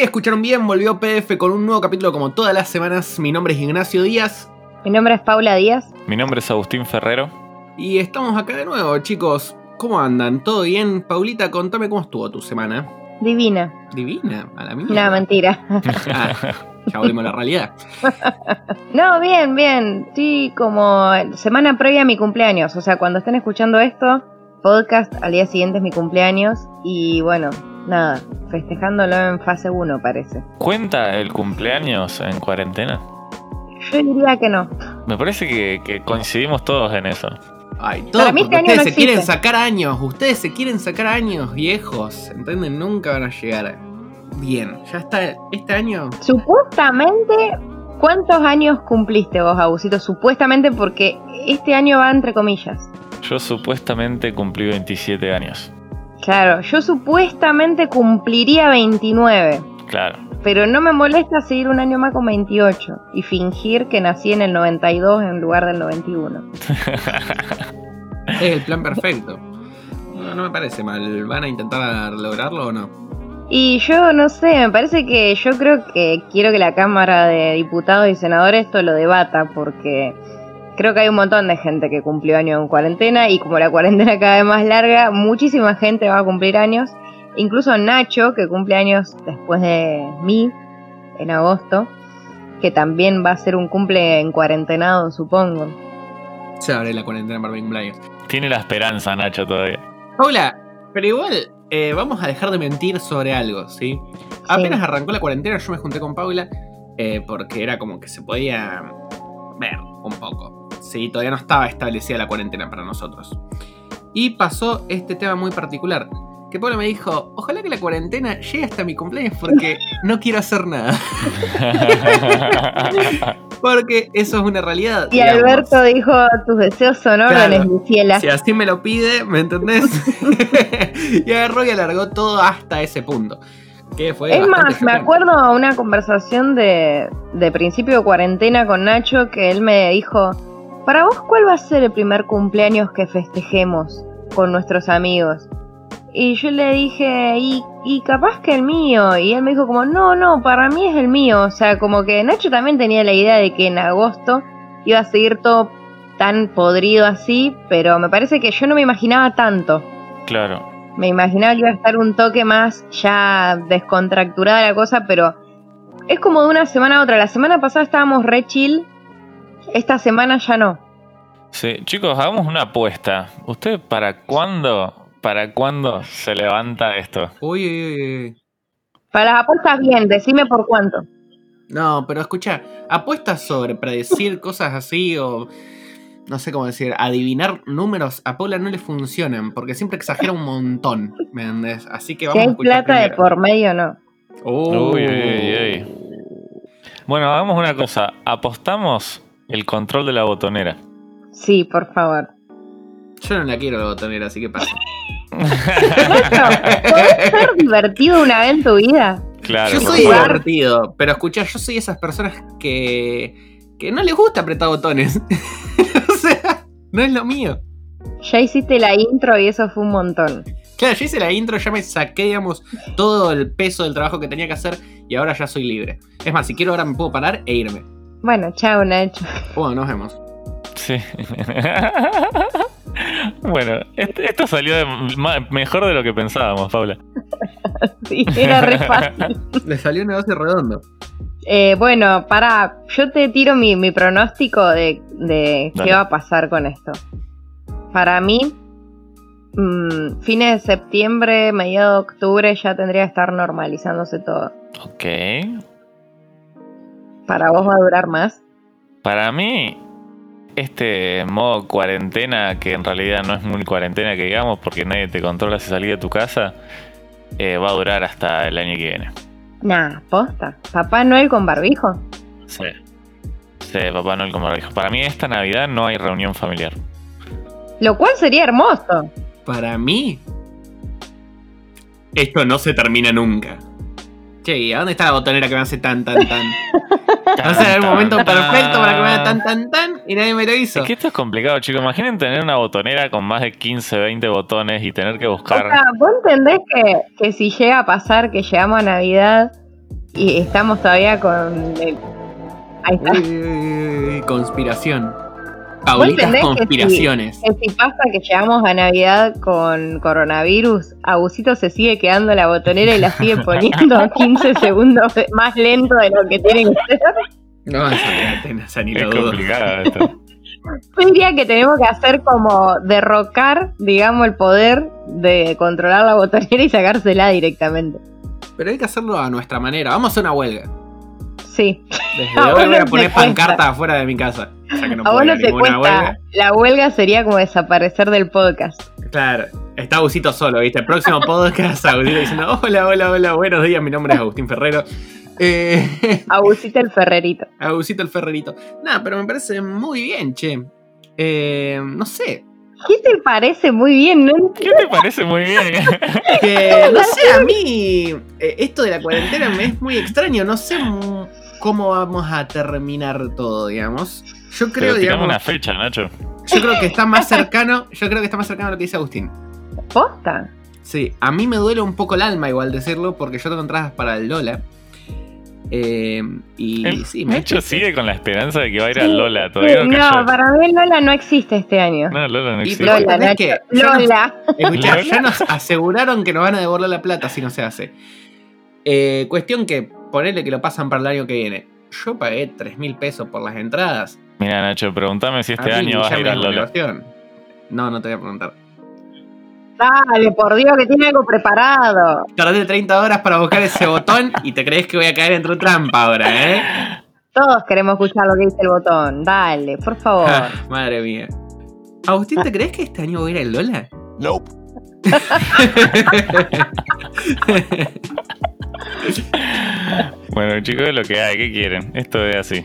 Sí, escucharon bien, volvió PF con un nuevo capítulo como todas las semanas. Mi nombre es Ignacio Díaz Mi nombre es Paula Díaz. Mi nombre es Agustín Ferrero. y estamos acá de nuevo, chicos. ¿Cómo andan? ¿Todo bien? Paulita, contame cómo estuvo tu semana. Divina. Divina, a la mierda. No, mentira. Ah, ya volvimos a la realidad. No, bien, bien. Sí, como semana previa a mi cumpleaños. O sea, cuando estén escuchando esto, podcast, al día siguiente es mi cumpleaños. Y bueno, nada, festejándolo en fase 1 parece. ¿Cuenta el cumpleaños en cuarentena? Yo diría que no. Me parece que, que coincidimos todos en eso. Ay, todo Para mí porque este año ustedes no se quieren sacar años. Ustedes se quieren sacar años viejos. ¿Entienden? Nunca van a llegar bien. Ya está este año. Supuestamente, ¿cuántos años cumpliste vos, Agusito? Supuestamente porque este año va entre comillas. Yo supuestamente cumplí 27 años. Claro, yo supuestamente cumpliría 29. Claro. Pero no me molesta seguir un año más con 28 y fingir que nací en el 92 en lugar del 91. Es el plan perfecto. No, no me parece mal. ¿Van a intentar lograrlo o no? Y yo no sé, me parece que yo creo que quiero que la Cámara de Diputados y Senadores esto lo debata porque creo que hay un montón de gente que cumplió año en cuarentena y como la cuarentena cada vez más larga, muchísima gente va a cumplir años. Incluso Nacho, que cumple años después de mí, en agosto, que también va a ser un cumple en cuarentenado, supongo. Se abre la cuarentena para mi cumpleaños. Tiene la esperanza, Nacho, todavía. Paula, pero igual eh, vamos a dejar de mentir sobre algo, ¿sí? Apenas arrancó la cuarentena, yo me junté con Paula eh, porque era como que se podía ver un poco. Sí, todavía no estaba establecida la cuarentena para nosotros. Y pasó este tema muy particular. Que Paula me dijo, ojalá que la cuarentena llegue hasta mi cumpleaños porque no quiero hacer nada. Porque eso es una realidad. Y digamos. Alberto dijo, tus deseos son órdenes, Claro. Luciela. Si así me lo pide, ¿me entendés? y agarró y alargó todo hasta ese punto. Que fue Es más, me acuerdo una conversación de, de principio de cuarentena con Nacho que él me dijo, para vos, ¿cuál va a ser el primer cumpleaños que festejemos con nuestros amigos? Y yo le dije, y, y capaz que el mío. Y él me dijo como, no, no, para mí es el mío. O sea, como que Nacho también tenía la idea de que en agosto iba a seguir todo tan podrido así, pero me parece que yo no me imaginaba tanto. claro. Me imaginaba que iba a estar un toque más ya descontracturada la cosa, pero es como de una semana a otra. La semana pasada estábamos re chill, esta semana ya no. Sí, chicos, hagamos una apuesta. ¿Usted para cuándo, para cuándo se levanta esto? Uy, uy, uy, uy. Para las apuestas bien, decime por cuánto. No, pero escucha, apuestas sobre predecir cosas así o. No sé cómo decir, adivinar números a Paula no le funcionan porque siempre exagera un montón, ¿me entendés? Así que Si vamos a hay escuchar plata de primero. por medio, no. Oh. Uy, uy, uy, Bueno, hagamos una cosa. Apostamos el control de la botonera. Sí, por favor. Yo no la quiero la botonera, así que pasa. ¿podés ser divertido una vez en tu vida? Claro. yo soy favor. divertido, pero escucha, yo soy esas personas que. que no les gusta apretar botones. o sea, no es lo mío. Ya hiciste la intro y eso fue un montón. Claro, yo hice la intro, ya me saqué, digamos, todo el peso del trabajo que tenía que hacer y ahora ya soy libre. Es más, si quiero ahora me puedo parar e irme. Bueno, chao Nacho. Bueno, nos vemos. Sí. bueno, este- esto salió de- ma- mejor de lo que pensábamos, Paula. Sí, era re fácil. Le salió un negocio redondo. Eh, bueno, para, yo te tiro mi, mi pronóstico de, de qué va a pasar con esto. Para mí, mm, fines de septiembre, mediados de octubre ya tendría que estar normalizándose todo. Ok. Para vos va a durar más. Para mí, este modo cuarentena, que en realidad no es muy cuarentena que digamos, porque nadie te controla si salís de tu casa, eh, va a durar hasta el año que viene. Nah, posta. Papá Noel con barbijo. Sí. Sí, Papá Noel como dijo. Para mí esta Navidad no hay reunión familiar. Lo cual sería hermoso. Para mí, esto no se termina nunca. Che, ¿y a dónde está la botonera que me hace tan, tan, tan? O sea, era el momento perfecto para que me haga tan, tan, tan y nadie me lo hizo. Es que esto es complicado, chicos. Imaginen tener una botonera con más de 15, 20 botones y tener que O buscar. sea, vos entendés que, que si llega a pasar que llegamos a Navidad y estamos todavía con el... Ahí está. Uy, uy, uy, uy, conspiración. Paulitas que conspiraciones. Que si pasa que llegamos a Navidad con coronavirus, Agusito se sigue quedando la botonera y la sigue poniendo 15 segundos más lento de lo que tiene que ser. No, eso ni Es lo complicado esto. Yo diría que tenemos que hacer como derrocar, digamos, el poder de controlar la botonera y sacársela directamente. Pero hay que hacerlo a nuestra manera. Vamos a hacer una huelga. Sí. Desde A hoy vos voy a no poner pancartas afuera de mi casa. O sea que no a vos no te cuesta. huelga. La huelga sería como desaparecer del podcast. Claro, está Agusito solo, ¿viste? El próximo podcast, Agusito diciendo: Hola, hola, hola, buenos días, mi nombre es Agustín Ferrero. Eh, Agusito el Ferrerito. Agusito el Ferrerito. Nada, pero me parece muy bien, che. Eh, no sé. ¿Qué te parece muy bien? No ¿Qué te parece muy bien? Que, no sé, a mí eh, esto de la cuarentena me es muy extraño. No sé cómo vamos a terminar todo, digamos. Yo creo, Pero digamos, una fecha, Nacho. yo creo que está más cercano, yo creo que está más cercano a lo que dice Agustín. ¿Posta? Sí, a mí me duele un poco el alma igual decirlo porque yo tengo entradas para el Lola. Eh, y El sí, me Nacho triste. sigue con la esperanza de que va a ir a Sí, Lola. Todavía no no, cayó. para mí Lola no existe este año. No, Lola no existe. Lola, ¿entendés Nacho. que Lola. Escuchá, ¿Lola? ya nos aseguraron que nos van a devolver la plata si no se hace. Eh, cuestión que ponerle que lo pasan para el año que viene. Yo pagué 3 mil pesos por las entradas. Mira, Nacho, pregúntame si este A año vas a ir me a es una Lola. No, no te voy a preguntar. Dale, por Dios, que tiene algo preparado. Tardé 30 horas para buscar ese botón y te crees que voy a caer en tu trampa ahora, ¿eh? Todos queremos escuchar lo que dice el botón. Dale, por favor. Ah, madre mía. Agustín, ¿te crees que este año voy a ir al Lola? Nope. Bueno, chicos, es lo que hay. ¿Qué quieren? Esto es así.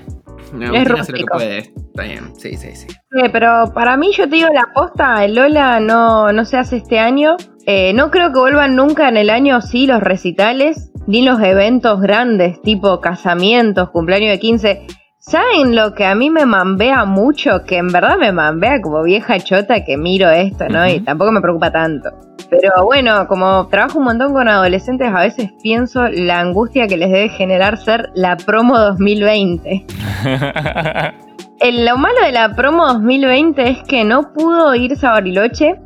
No, Agustín hace lo que rústico. puede. Está bien, sí, sí, sí. Eh, pero para mí, yo te digo la posta, el Lola no, no se hace este año. Eh, no creo que vuelvan nunca en el año, sí, los recitales, ni los eventos grandes, tipo casamientos, cumpleaños de 15. ¿Saben lo que a mí me mambea mucho? Que en verdad me mambea como vieja chota que miro esto, ¿no? Y tampoco me preocupa tanto. Pero bueno, como trabajo un montón con adolescentes, a veces pienso la angustia que les debe generar ser la promo 2020. El- lo malo de la promo 2020 es que no pudo irse a Bariloche,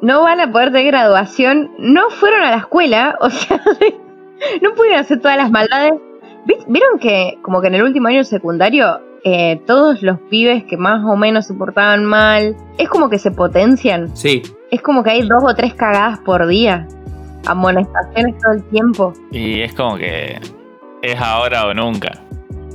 no van a poder tener graduación, no fueron a la escuela, o sea, no pudieron hacer todas las maldades. ¿Vi- ¿Vieron que como que en el último año secundario eh, todos los pibes que más o menos se portaban mal, es como que se potencian, Sí, es como que hay dos o tres cagadas por día, amonestaciones todo el tiempo. y es como que es ahora o nunca.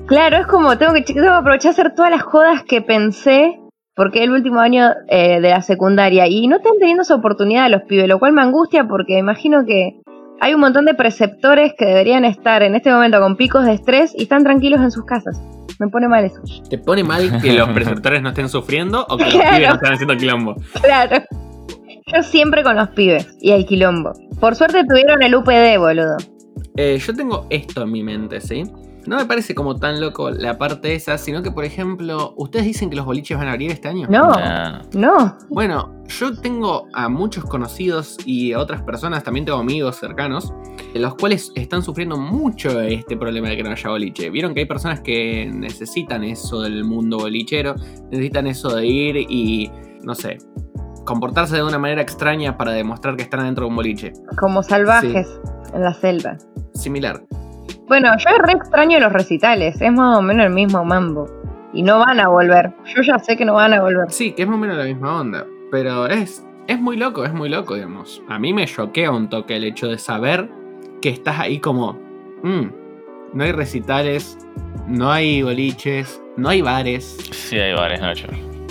Claro, es como tengo que, tengo que aprovechar a hacer todas las jodas que pensé porque es el último año eh, de la secundaria y no están teniendo esa oportunidad los pibes, lo cual me angustia porque imagino que hay un montón de preceptores que deberían estar en este momento con picos de estrés y están tranquilos en sus casas. Me pone mal eso. ¿te pone mal que los preceptores no estén sufriendo o que los Claro. pibes no estén haciendo quilombo? Claro. Yo siempre con los pibes y el quilombo. Por suerte tuvieron el UPD, boludo. Eh, yo tengo esto en mi mente, ¿sí? No me parece como tan loco la parte esa, sino que, por ejemplo, ustedes dicen que los boliches van a abrir este año. No, Nah. no. Bueno, yo tengo a muchos conocidos y a otras personas, también tengo amigos cercanos, los cuales están sufriendo mucho este problema de que no haya boliche. Vieron que hay personas que necesitan eso del mundo bolichero, necesitan eso de ir y, no sé, comportarse de una manera extraña para demostrar que están dentro de un boliche. Como salvajes en la selva. Similar. Bueno, yo re extraño los recitales, es más o menos el mismo mambo. Y no van a volver. Yo ya sé que no van a volver. Sí, que es más o menos la misma onda, pero es, es muy loco, es muy loco, digamos. A mí me choquea un toque el hecho de saber que estás ahí como, "Mm, no hay recitales, no hay boliches, no hay bares. Sí, hay bares, Nacho.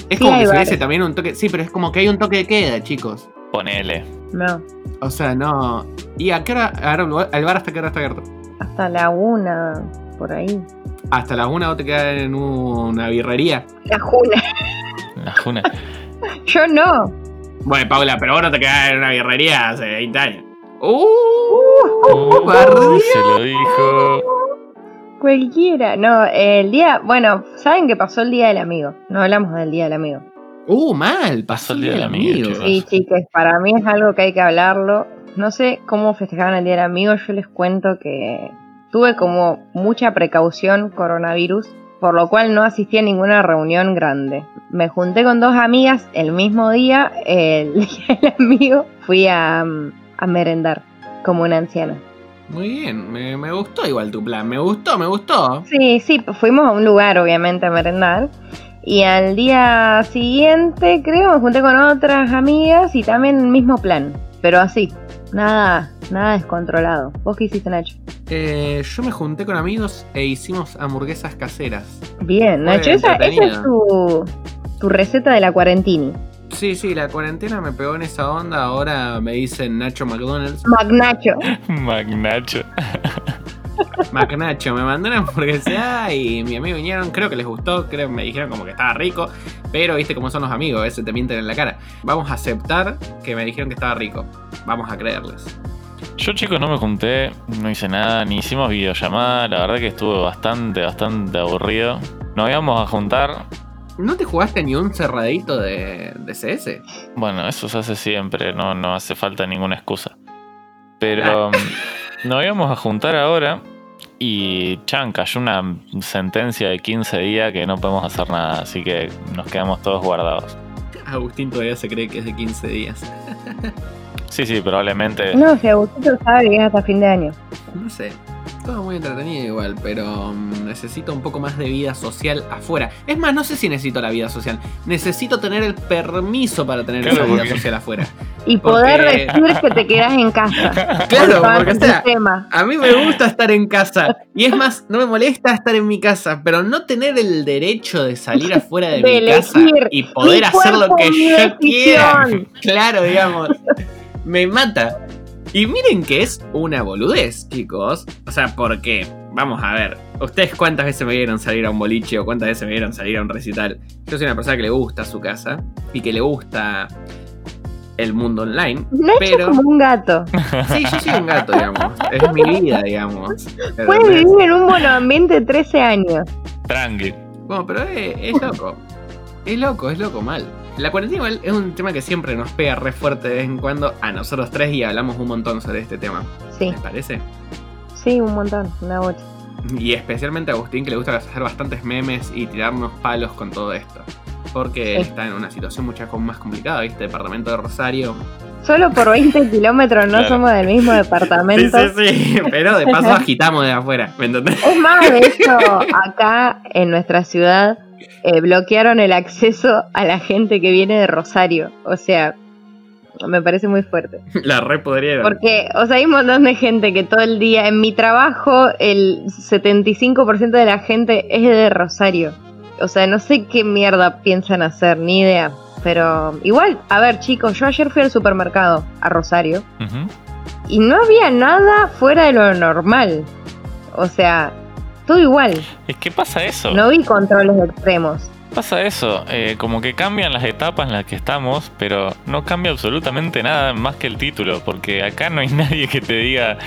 Es Sí, como que se hubiese también un toque, sí, pero es como que hay un toque de queda, chicos. Ponele. No, O sea, no. ¿Y a qué hora? Ahora, ¿El bar hasta qué hora está abierto? Hasta la una, por ahí. Hasta las una vos te quedas en una birrería. La juna. La juna. Yo no. Bueno, Paula, pero vos no te quedás en una birrería hace 20 años. ¡Uh! Uh, Bardeó. se lo dijo. Cualquiera. No, el día. Bueno, saben que pasó el día del amigo. No hablamos del día del amigo. Uh, mal, pasó el día del amigo. Sí, chicas, para mí es algo que hay que hablarlo. No sé cómo festejaban el día del amigo. Yo les cuento que tuve como mucha precaución coronavirus, por lo cual no asistí a ninguna reunión grande. Me junté con dos amigas el mismo día, el día del amigo, fui a, a merendar como una anciana. Muy bien, me, me, gustó igual tu plan, me gustó, me gustó. Sí, sí, fuimos a un lugar obviamente a merendar. Y al día siguiente, creo, me junté con otras amigas y también el mismo plan. Pero así, nada, nada descontrolado. ¿Vos qué hiciste, Nacho? Eh, yo me junté con amigos e hicimos hamburguesas caseras. Bien, Nacho, esa, esa, es tu, tu receta de la cuarentini. Sí, sí, la cuarentena me pegó en esa onda. Ahora me dicen Nacho McDonald's. Magnacho. Magnacho. Magnacho, me mandó una hamburguesa y mi amigo vinieron, creo que les gustó, creo que me dijeron como que estaba rico, pero viste cómo son los amigos, a veces te mienten en la cara. Vamos a aceptar que me dijeron que estaba rico, vamos a creerles. Yo chicos no me junté, no hice nada, ni hicimos videollamada, la verdad que estuve bastante, bastante aburrido. Nos íbamos a juntar, ¿No te jugaste ni un cerradito de, de CS? Bueno, eso se hace siempre, no, no hace falta ninguna excusa. Pero nos íbamos a juntar ahora y chan, cayó una sentencia de 15 días que no podemos hacer nada, así que nos quedamos todos guardados. Agustín todavía se cree que es de 15 días. sí, sí, probablemente. No, si Agustín sabe que es hasta fin de año. No sé. Todo muy entretenido igual, pero um, necesito un poco más de vida social afuera. Es más, no sé si necesito la vida social. Necesito tener el permiso para tener Claro, esa vida porque- social afuera. Y Porque- poder decir que te quedas en casa. Claro, Por porque o sea, a mí me gusta estar en casa. Y es más, no me molesta estar en mi casa, pero no tener el derecho de salir afuera de, De mi casa y poder Mi hacer lo que yo quiera. Claro, digamos. Me mata. Y miren que es una boludez, chicos. O sea, porque, vamos a ver, ¿ustedes cuántas veces me vieron salir a un boliche o cuántas veces me vieron salir a un recital? Yo soy una persona que le gusta su casa y que le gusta el mundo online. Nacho Pero- es como un gato. Sí, yo soy un gato, digamos. Es mi vida, digamos. Puede ¿Entendés? vivir en un buen ambiente 13 años. Tranqui. Bueno, pero es, es loco. Es loco, es loco mal. La cuarentena igual es un tema que siempre nos pega re fuerte de vez en cuando a nosotros tres y hablamos un montón sobre este tema. Sí, ¿Les parece? sí, un montón, una bocha. Y especialmente a Agustín que le gusta hacer bastantes memes y tirarnos palos con todo esto. Porque Sí. está en una situación mucho más complicada, ¿viste? Departamento de Rosario. Solo por 20 kilómetros no Claro. somos del mismo Sí, departamento. sí, sí. Pero de paso agitamos de afuera, ¿me entendés? Es más, de hecho, acá en nuestra ciudad eh, bloquearon el acceso a la gente que viene de Rosario. O sea, me parece muy fuerte. La re podrieron. Porque, o sea, hay un montón de gente que todo el día, en mi trabajo, el 75% de la gente es de Rosario. O sea, no sé qué mierda piensan hacer, ni idea. Pero igual, a ver chicos, yo ayer fui al supermercado a Rosario y no había nada fuera de lo normal. O sea, todo igual. Que pasa eso. No vi controles extremos. Pasa eso, eh, como que cambian las etapas en las que estamos, pero no cambia absolutamente nada más que el título, porque acá no hay nadie que te diga,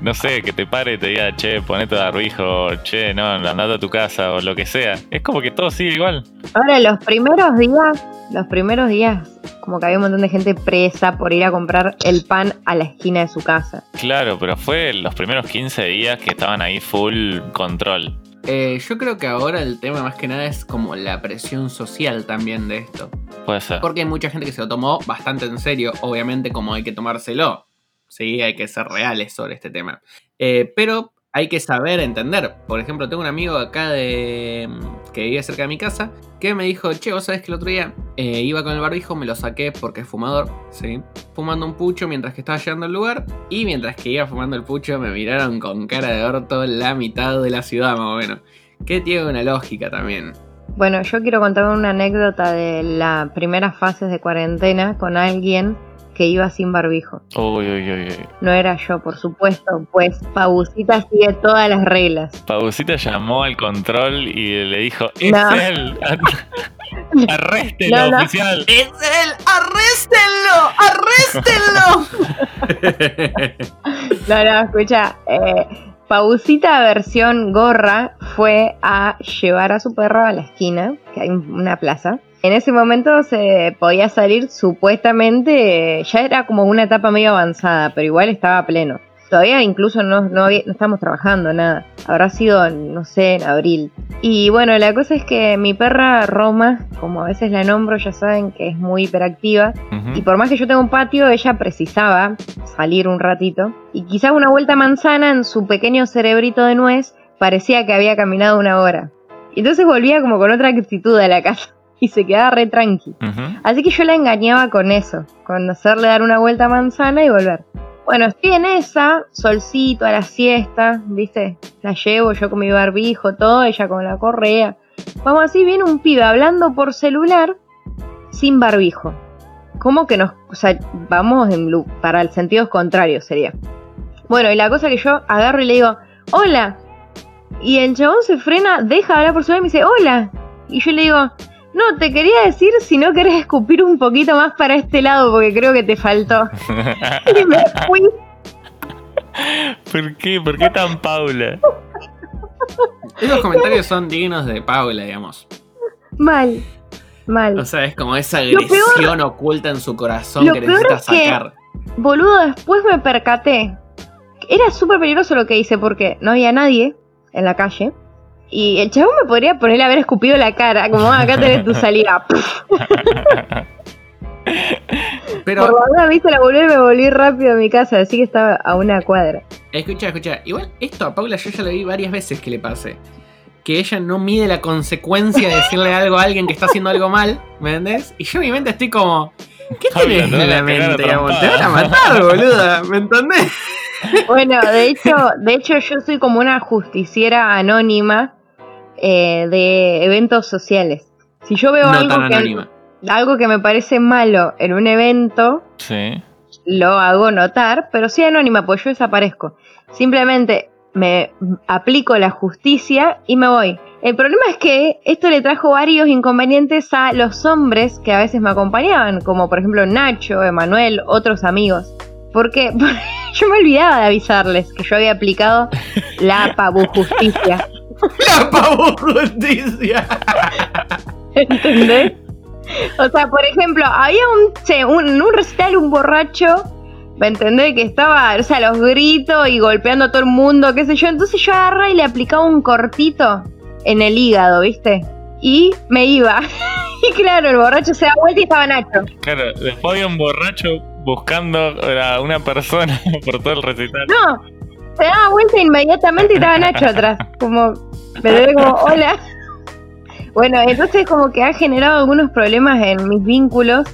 no sé, que te pare y te diga, che, ponete barbijo, che, no, andate a tu casa o lo que sea. Es como que todo sigue igual. Ahora, los primeros días, los primeros días, como que había un montón de gente presa por ir a comprar el pan a la esquina de su casa. Claro, pero fue los primeros 15 días que estaban ahí full control. Eh, yo creo que ahora el tema más que nada es como la presión social también de esto. Puede ser. Porque hay mucha gente que se lo tomó bastante en serio, obviamente como hay que tomárselo. Sí, hay que ser reales sobre este tema. Eh, pero hay que saber entender. Por ejemplo, tengo un amigo acá de que vivía cerca de mi casa que me dijo, che, vos sabés que el otro día eh, iba con el barbijo, me lo saqué porque es fumador, ¿sí? Fumando un pucho mientras que estaba llegando al lugar y mientras que iba fumando el pucho me miraron con cara de orto la mitad de la ciudad más o menos. Que tiene una lógica también. Bueno, yo quiero contar una anécdota de las primeras fases de cuarentena con alguien que iba sin barbijo. Uy, uy, uy, uy. No era yo, por supuesto, pues Pabucita sigue todas las reglas. Pausita llamó al control y le dijo, es No. él. Arréstelo, No, no. oficial. ¡Es él! ¡Arréstenlo! ¡Arréstenlo! No, no, escucha, eh, Pausita versión gorra fue a llevar a su perro a la esquina, que hay una plaza. En ese momento se podía salir supuestamente, ya era como una etapa medio avanzada, pero igual estaba pleno. Todavía incluso no, no, estamos trabajando nada. Habrá sido, no sé, en abril. Y bueno, la cosa es que mi perra Roma, como a veces la nombro, ya saben que es muy hiperactiva. Y por más que yo tenga un patio, ella precisaba salir un ratito. Y quizás una vuelta manzana en su pequeño cerebrito de nuez parecía que había caminado una hora. Y entonces volvía como con otra actitud a la casa y se quedaba re tranqui. Así que yo la engañaba con eso, con hacerle dar una vuelta manzana y volver. Bueno, estoy en esa, solcito a la siesta, ¿viste? La llevo yo con mi barbijo, todo, ella con la correa. Vamos así, viene un pibe hablando por celular sin barbijo. ¿Cómo que nos.? O sea, vamos en para el sentido contrario sería. Bueno, y la cosa que yo agarro y le digo, hola. Y el chabón se frena, deja de hablar por celular y me dice, hola. Y yo le digo, no, te quería decir si no querés escupir un poquito más para este lado porque creo que te faltó. y me fui. ¿Por qué? ¿Por qué tan Paula? Esos comentarios son dignos de Paula, digamos. Mal, mal. O sea, es como esa agresión oculta en su corazón que necesita sacar. boludo, después me percaté. Era súper peligroso lo que hice porque no había nadie en la calle. Y el chabón me podría ponerle a haber escupido la cara, como ah, acá tenés tu salida. Pero. Por la viste la volví me volví rápido a mi casa, así que estaba a una cuadra. Escucha, escucha. Igual esto a Paula yo ya lo vi varias veces que le pase. Que ella no mide la consecuencia de decirle algo a alguien que está haciendo algo mal, ¿me entendés? Y yo en mi mente estoy como. ¿Qué tienes en la mente? Te van a matar, boluda, ¿me entendés? Bueno, de hecho, de hecho yo soy como una justiciera anónima eh, de eventos sociales. Si yo veo algo, que, algo que me parece malo en un evento, lo hago notar, pero sí anónima, pues yo desaparezco. Simplemente me aplico la justicia y me voy. El problema es que esto le trajo varios inconvenientes a los hombres que a veces me acompañaban, como por ejemplo Nacho, Emanuel, otros amigos. Porque yo me olvidaba de avisarles que yo había aplicado la pabu justicia. La pavo justicia. ¿Entendés? O sea, por ejemplo, había un, un, un recital, un borracho, ¿me entendés? Que estaba, o sea, los gritos y golpeando a todo el mundo, qué sé yo. Entonces yo agarré y le aplicaba un cortito en el hígado, ¿viste? Y me iba. y claro, el borracho se da vuelta y estaba Nacho. Claro, después había un borracho buscando a una persona por todo el recital. No, se daba vuelta inmediatamente y estaba Nacho atrás. Como, me como, hola. Bueno, entonces como que ha generado algunos problemas en mis vínculos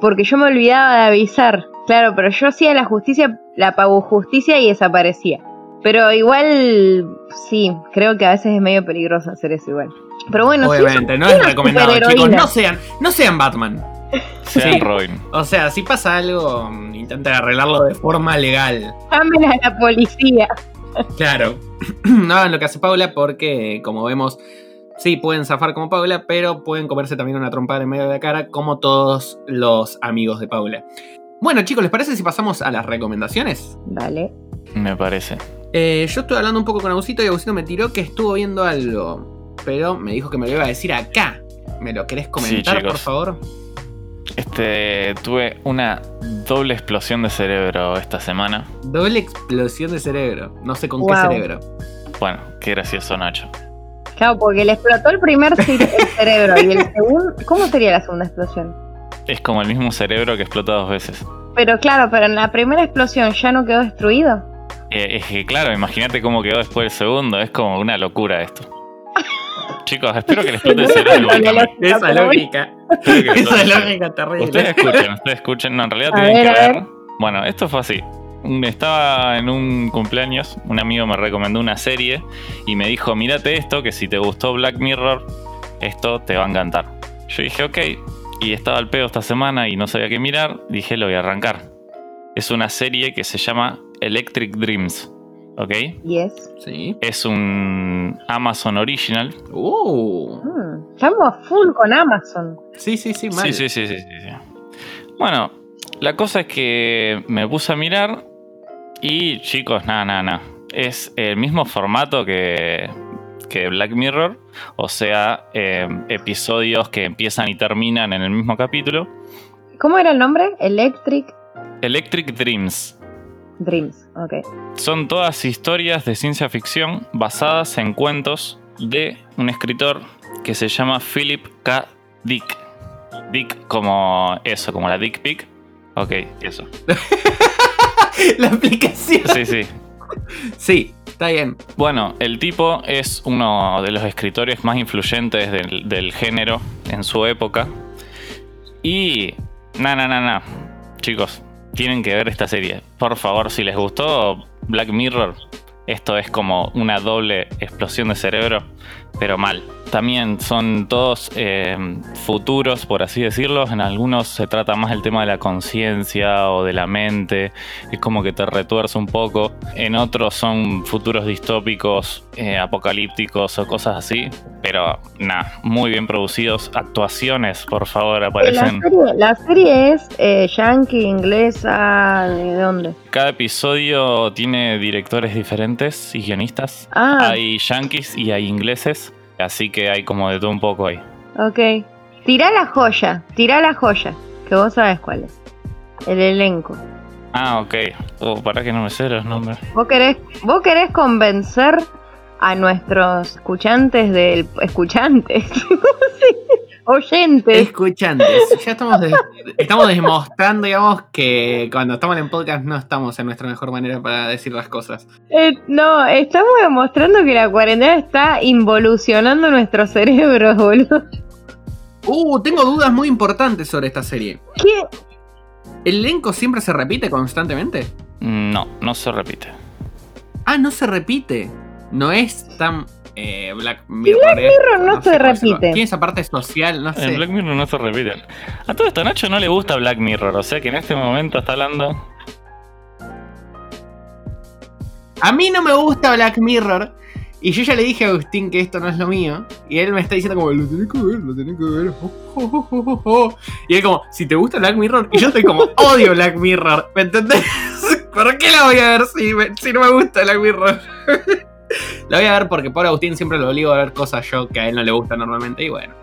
porque yo me olvidaba de avisar. Claro, pero yo hacía la justicia, la pago justicia y desaparecía. Pero igual, sí, creo que a veces es medio peligroso hacer eso igual. Pero bueno, obviamente, no es recomendado, chicos. No sean, no sean Batman. Sean Robin. O sea, si pasa algo, intenten arreglarlo de forma legal. Llamen a la policía. Claro. no hagan lo que hace Paula porque, como vemos, sí pueden zafar como Paula, pero pueden comerse también una trompada en medio de la cara, como todos los amigos de Paula. Bueno, chicos, ¿les parece si pasamos a las recomendaciones? Vale. Me parece. Eh, yo estuve hablando un poco con Agusito y Agusito me tiró que estuvo viendo algo, pero me dijo que me lo iba a decir acá. ¿Me lo querés comentar, por favor? Este, tuve una doble explosión de cerebro esta semana. Doble explosión de cerebro. No sé con qué cerebro. Bueno, qué gracioso, Nacho. Claro, porque le explotó el primer cerebro y el segundo. ¿Cómo sería la segunda explosión? Es como el mismo cerebro que explota dos veces. Pero claro, pero en la primera explosión ya no quedó destruido. Eh, es que claro, imagínate cómo quedó después el segundo. Es como una locura esto. Chicos, espero que les explote el cerebro. Esa lógica. Esa lógica terrible. Ustedes escuchen, ustedes escuchen. No, en realidad tienen que ver. Bueno, esto fue así. Estaba en un cumpleaños, un amigo me recomendó una serie y me dijo, mírate esto, que si te gustó Black Mirror, esto te va a encantar. Yo dije, ok, y estaba al pedo esta semana y no sabía qué mirar, dije, lo voy a arrancar. Es una serie que se llama Electric Dreams. ¿Ok? Yes. Sí. Es un Amazon Original. Uh. Mm, estamos full con Amazon. Sí, sí, sí, mal. Sí, sí, sí, sí, sí. Bueno, la cosa es que me puse a mirar y chicos, nada, nada, nada. es el mismo formato que, que Black Mirror, o sea, eh, episodios que empiezan y terminan en el mismo capítulo. ¿Cómo era el nombre? Electric Electric Dreams. Dreams, ok. Son todas historias de ciencia ficción basadas en cuentos de un escritor que se llama Philip K. Dick. Dick como eso, como la Dick Pic. Ok, eso. La aplicación. Sí, sí. Sí, está bien. Bueno, el tipo es uno de los escritores más influyentes del, del género en su época. Y... Na, na, na, na. Chicos, tienen que ver esta serie. Por favor, si les gustó Black Mirror, esto es como una doble explosión de cerebro, pero mal. También son todos eh, futuros, por así decirlo. En algunos se trata más el tema de la conciencia o de la mente. Es como que te retuerce un poco. En otros son futuros distópicos, eh, apocalípticos o cosas así. Pero nada, muy bien producidos. Actuaciones, por favor, La aparecen. serie, la serie es eh, yankee, inglesa, ¿de dónde? Cada episodio tiene directores diferentes y guionistas. Ah, Hay yankees y hay ingleses. Así que hay como de todo un poco ahí. ok. Tirá la joya, tirá la joya, que vos sabés cuál es. El elenco. Ah, ok. Oh, para que no me sé los nombres. ¿Vos querés, vos querés convencer a nuestros escuchantes del... Escuchantes. Sí, Oyentes. Escuchantes, ya estamos, de- estamos demostrando, digamos, que cuando estamos en podcast no estamos en nuestra mejor manera para decir las cosas. Eh, no, estamos demostrando que la cuarentena está involucionando nuestros cerebros, boludo. Uh, tengo dudas muy importantes sobre esta serie. ¿Qué? ¿El elenco siempre se repite constantemente? No, no se repite. Ah, no se repite. No es tan eh, Black Mirror. Black Mirror no se repite. Tiene esa parte social, no En sé. Black Mirror no se repiten. A todo esto, Nacho no le gusta Black Mirror. O sea que en este momento está hablando. A mí no me gusta Black Mirror. Y yo ya le dije a Agustín que esto no es lo mío. Y él me está diciendo como, lo tenés que ver, lo tenés que ver. Oh, oh, oh, oh, oh". Y él como, si te gusta Black Mirror. Y yo estoy como, odio Black Mirror. ¿Me entendés? ¿Por qué la voy a ver si, me- si no me gusta Black Mirror? la voy a ver porque por Agustín siempre lo obligo a ver cosas yo que a él no le gustan normalmente. Y bueno.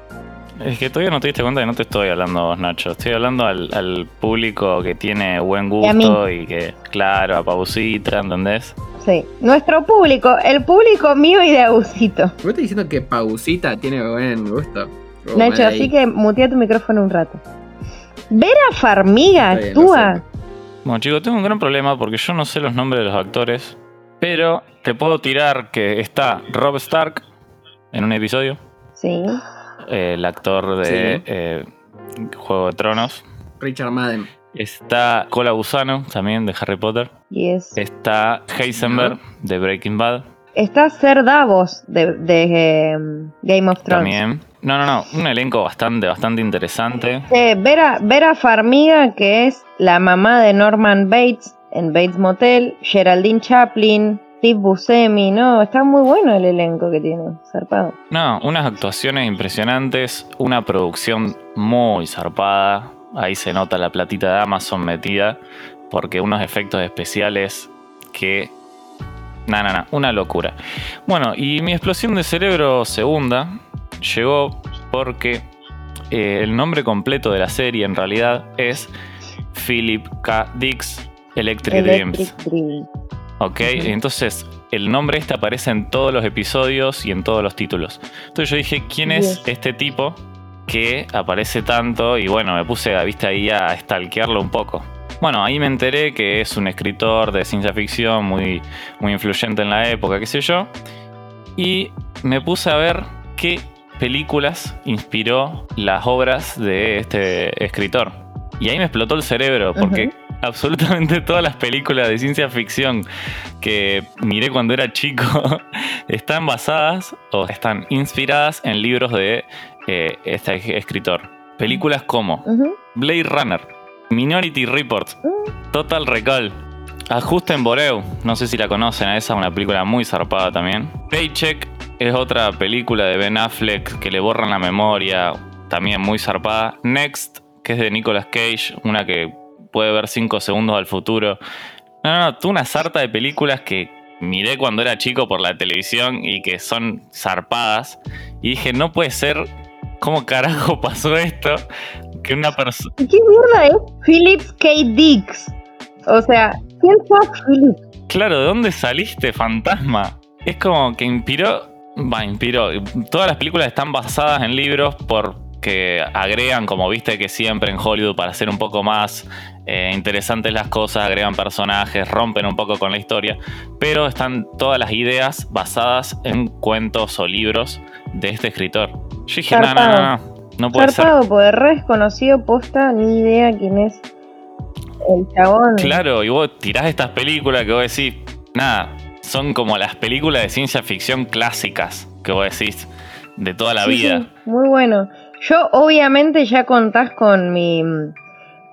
Es que todavía no te diste cuenta que no te estoy hablando vos, Nacho. Estoy hablando al, al público que tiene buen gusto y, que, claro, a pausita, ¿entendés? Sí, nuestro público, el público mío y de Agusito. ¿Me estás diciendo que Pausita tiene buen gusto? Oh, Nacho, así que mutea tu micrófono un rato. Vera Farmiga actúa. Bueno, chicos, tengo un gran problema porque yo no sé los nombres de los actores. Pero te puedo tirar que está Rob Stark en un episodio. Sí. eh, el actor de Sí. eh, Juego de Tronos. Richard Madden. Está Cola Gusano, también de Harry Potter. Yes. Está Heisenberg, de Breaking Bad. Está Ser Davos de, de, em, Game of Thrones. También. No, no, no. Un elenco bastante, bastante interesante. Eh, Vera, Vera Farmiga, que es la mamá de Norman Bates en Bates Motel, Geraldine Chaplin, Steve Buscemi, no, está muy bueno el elenco que tiene, zarpado. No, unas actuaciones impresionantes. Una producción muy zarpada. Ahí se nota la platita de Amazon metida. Porque unos efectos especiales que. No, no, no. Una locura. Bueno, y mi explosión de cerebro segunda llegó porque eh, el nombre completo de la serie en realidad es Philip K. Dick's Electric, Dreams. Ok, entonces el nombre este aparece en todos los episodios y en todos los títulos. Entonces yo dije, ¿quién es este tipo que aparece tanto? Y bueno, me puse a vista ahí a stalkearlo un poco. Bueno, ahí me enteré que es un escritor de ciencia ficción muy, muy influyente en la época, qué sé yo. Y me puse a ver qué películas inspiró las obras de este escritor. Y ahí me explotó el cerebro, porque. Absolutamente todas las películas de ciencia ficción que miré cuando era chico están basadas o están inspiradas en libros de eh, este escritor. Películas como. Blade Runner, Minority Report, Total Recall, Ajuste en Boreu, no sé si la conocen, esa es una película muy zarpada también. Paycheck es otra película de Ben Affleck que le borran la memoria, también muy zarpada. Next, que es de Nicolas Cage, una que puede ver 5 segundos al futuro. No, no, no, tú una sarta de películas que miré cuando era chico por la televisión y que son zarpadas. Y dije, no puede ser. ¿Cómo carajo pasó esto? Que una persona. ¿Qué mierda es Philip K. Dix? O sea, ¿quién fue Philip? Claro, ¿de dónde saliste, fantasma? Es como que inspiró. Va, inspiró. Todas las películas están basadas en libros porque agregan, como viste que siempre en Hollywood, para hacer un poco más eh, interesantes las cosas, agregan personajes, rompen un poco con la historia, pero están todas las ideas basadas en cuentos o libros de este escritor. Yo dije, no, no, no, no puede Zarpado, ser. porque re desconocido, posta, ni idea quién es el chabón. Claro, y vos tirás estas películas que vos decís, nada, son como las películas de ciencia ficción clásicas que vos decís de toda la Sí, vida. sí, muy bueno. Yo obviamente ya contás con mi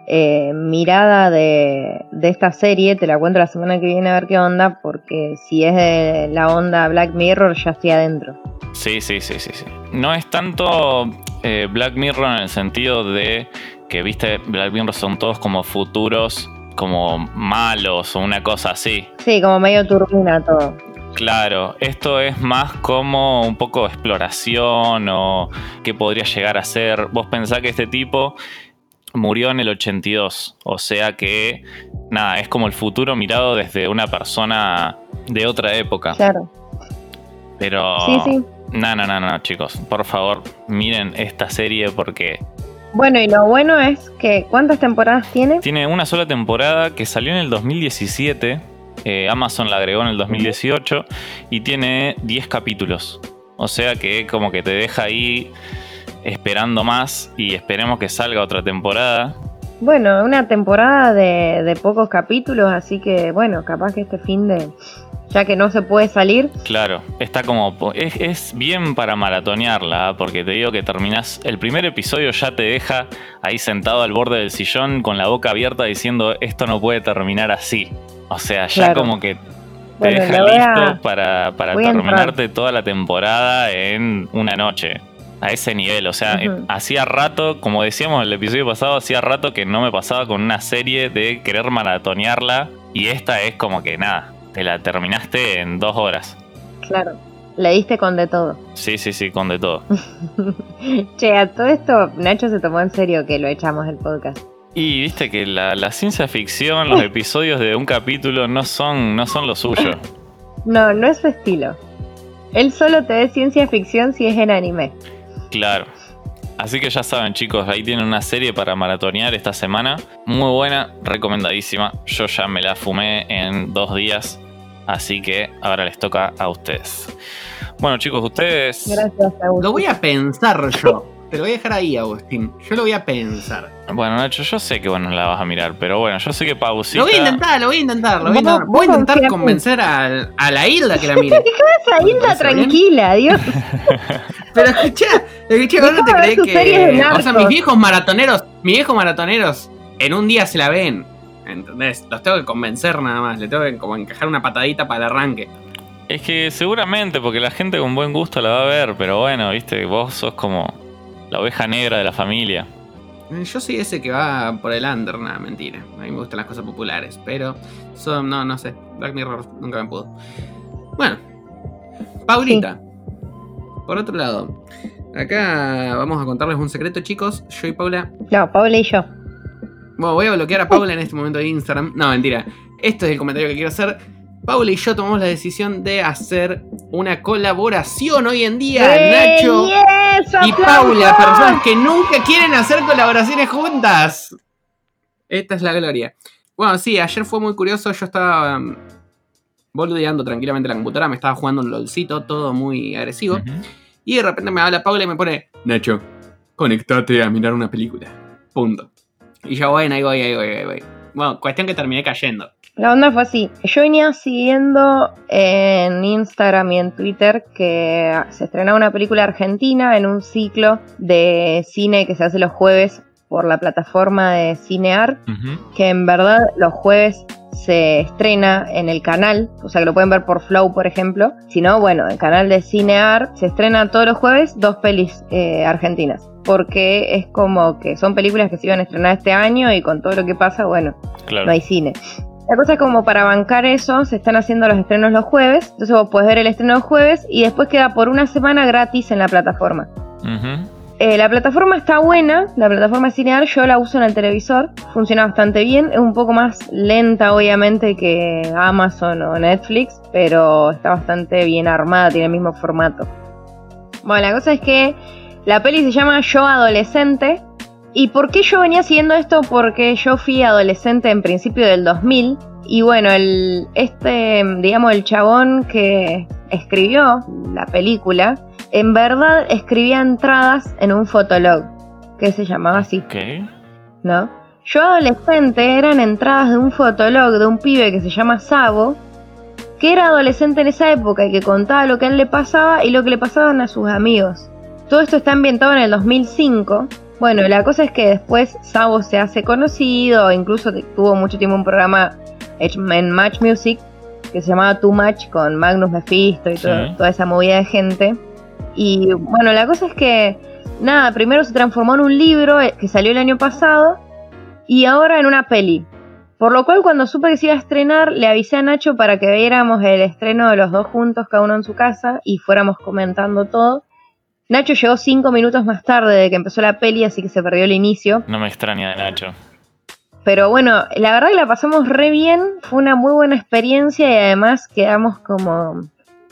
eh, mirada de, de esta serie, te la cuento la semana que viene a ver qué onda, porque si es de la onda Black Mirror ya estoy adentro. Sí, sí, sí, sí, sí. No es tanto eh, Black Mirror en el sentido de que, viste, Black Mirror son todos como futuros, como malos o una cosa así. Sí, como medio turbina todo. Claro, esto es más como un poco de exploración o qué podría llegar a ser. Vos pensás que este tipo murió en el 82, o sea que, nada, es como el futuro mirado desde una persona de otra época. Claro. Pero... Sí, sí. No, no, no, no, chicos. Por favor, miren esta serie porque Bueno, y lo bueno es que ¿cuántas temporadas tiene? tiene una sola temporada que salió en el 2017. Eh, Amazon la agregó en el 2018 y tiene 10 capítulos. O sea que como que te deja ahí esperando más y esperemos que salga otra temporada. Bueno, una temporada de, de pocos capítulos, así que bueno, capaz que este fin de... Ya que no se puede salir, Claro, está como. Es, es bien para maratonearla, ¿eh? porque te digo que terminas. El primer episodio ya te deja ahí sentado al borde del sillón con la boca abierta diciendo esto no puede terminar así. O sea, ya Claro. como que te Bueno, deja a- listo para, para terminarte toda la temporada en una noche. A ese nivel, o sea, hacía rato, como decíamos en el episodio pasado, hacía rato que no me pasaba con una serie de querer maratonearla y esta es como que nada, te la terminaste en dos horas. claro, le diste con de todo. Sí, sí, sí, con de todo. che, a todo esto Nacho se tomó en serio que lo echamos del podcast. Y viste que la, la ciencia ficción, los episodios de un capítulo no son, no son lo suyo. No, no es su estilo. Él solo te ve ciencia ficción si es en anime. Claro. Así que ya saben, chicos, ahí tienen una serie para maratonear esta semana. Muy buena, recomendadísima. Yo ya me la fumé en dos días. Así que ahora les toca a ustedes. Bueno, chicos, ustedes. Gracias, Agustín. Lo voy a pensar yo. Te lo voy a dejar ahí, Agustín. Yo lo voy a pensar. Bueno, Nacho, yo sé que vos no la vas a mirar, pero bueno, yo sé que Pausita. Lo voy a intentar, lo voy a intentar. Lo voy a intentar, Voy a intentar convencer a, a la Hilda que la mire. Esa ¿Me isla parece bien? tranquila, Dios. Pero escuchá, escuchá, vos no te crees que. O sea, mis viejos maratoneros, mis viejos maratoneros, en un día se la ven. ¿Entendés? Los tengo que convencer nada más. Le tengo que como encajar una patadita para el arranque. Es que seguramente, porque la gente con buen gusto la va a ver, pero bueno, viste, vos sos como la oveja negra de la familia. Eh, Yo soy ese que va por el under, nada, mentira. A mí me gustan las cosas populares, pero son, no, no sé. Black Mirror nunca me pudo. Bueno, Paulita. Por otro lado, acá vamos a contarles un secreto, chicos. Yo y Paula. No, Paula y yo. Bueno, voy a bloquear a Paula en este momento de Instagram. No, mentira. Esto es el comentario que quiero hacer. Paula y yo tomamos la decisión de hacer una colaboración hoy en día. ¡Eh, Nacho yes! y. Paula, personas que nunca quieren hacer colaboraciones juntas. Esta es la gloria. Bueno, sí, ayer fue muy curioso. Yo estaba um, boludeando tranquilamente en la computadora. Me estaba jugando un lolcito, todo muy agresivo. Y de repente me habla Paula y me pone: Nacho, conectate a mirar una película. Punto. Y yo, bueno, ahí voy, ahí voy, ahí voy. Bueno, cuestión que terminé cayendo. La onda fue así. Yo venía siguiendo en Instagram y en Twitter que se estrenaba una película argentina en un ciclo de cine que se hace los jueves por la plataforma de Cinear, que en verdad los jueves se estrena en el canal, o sea que lo pueden ver por Flow, por ejemplo. Si no, bueno, el canal de Cinear se estrena todos los jueves dos pelis eh, argentinas. Porque es como que son películas que se iban a estrenar este año y con todo lo que pasa, bueno, Claro. no hay cine. La cosa es como para bancar eso, se están haciendo los estrenos los jueves, entonces vos podés ver el estreno los jueves y después queda por una semana gratis en la plataforma. Eh, la plataforma está buena, la plataforma Cinear, yo la uso en el televisor, funciona bastante bien, es un poco más lenta obviamente que Amazon o Netflix, pero está bastante bien armada, tiene el mismo formato. Bueno, la cosa es que la peli se llama Yo Adolescente. ¿Y por qué yo venía siguiendo esto? Porque yo fui adolescente en principio del 2000 y bueno, el, este, digamos, el chabón que escribió la película, en verdad escribía entradas en un fotolog, que se llamaba así. ¿Qué? ¿No? Yo adolescente eran entradas de un fotolog de un pibe que se llama Sabo, que era adolescente en esa época y que contaba lo que a él le pasaba y lo que le pasaban a sus amigos. Todo esto está ambientado en el 2005. Bueno, la cosa es que después Sabo se hace conocido, incluso tuvo mucho tiempo un programa en Match Music que se llamaba Too Much con Magnus Mephisto y toda esa movida de gente. Y bueno, la cosa es que, nada, primero se transformó en un libro eh, que salió el año pasado y ahora en una peli. Por lo cual cuando supe que se iba a estrenar, le avisé a Nacho para que viéramos el estreno de los dos juntos, cada uno en su casa, y fuéramos comentando todo. Nacho llegó cinco minutos más tarde de que empezó la peli, así que se perdió el inicio. No me extraña de Nacho. Pero bueno, la verdad que la pasamos re bien, fue una muy buena experiencia y además quedamos como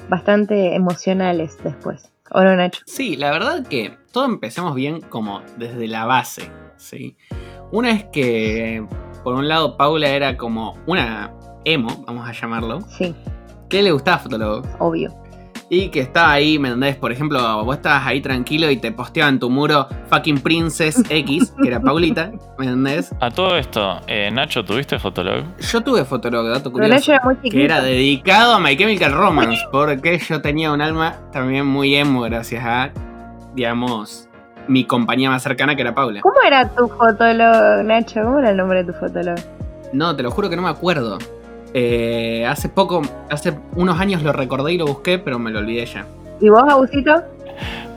bastante emocionales después. ¿O no, Nacho? Sí, la verdad que todo empezamos bien como desde la base, ¿sí? Una es que, por un lado, Paula era como una emo, vamos a llamarlo. Sí. ¿Qué le gustaba Fotolog? Obvio. Y que estaba ahí, ¿me entendés? Por ejemplo, vos estabas ahí tranquilo y te posteaba en tu muro fucking Princess X, que era Paulita, ¿me entendés? A todo esto, eh, Nacho, ¿tuviste Fotolog? Yo tuve Fotolog, dato curioso. era muy que era dedicado a My Chemical Romance, porque yo tenía un alma también muy emo gracias a, digamos, mi compañía más cercana que era Paula. ¿Cómo era tu Fotolog, Nacho? ¿Cómo era el nombre de tu Fotolog? No, te lo juro que no me acuerdo. Eh, hace poco, hace unos años lo recordé y lo busqué, pero me lo olvidé ya. ¿Y vos, Agusito?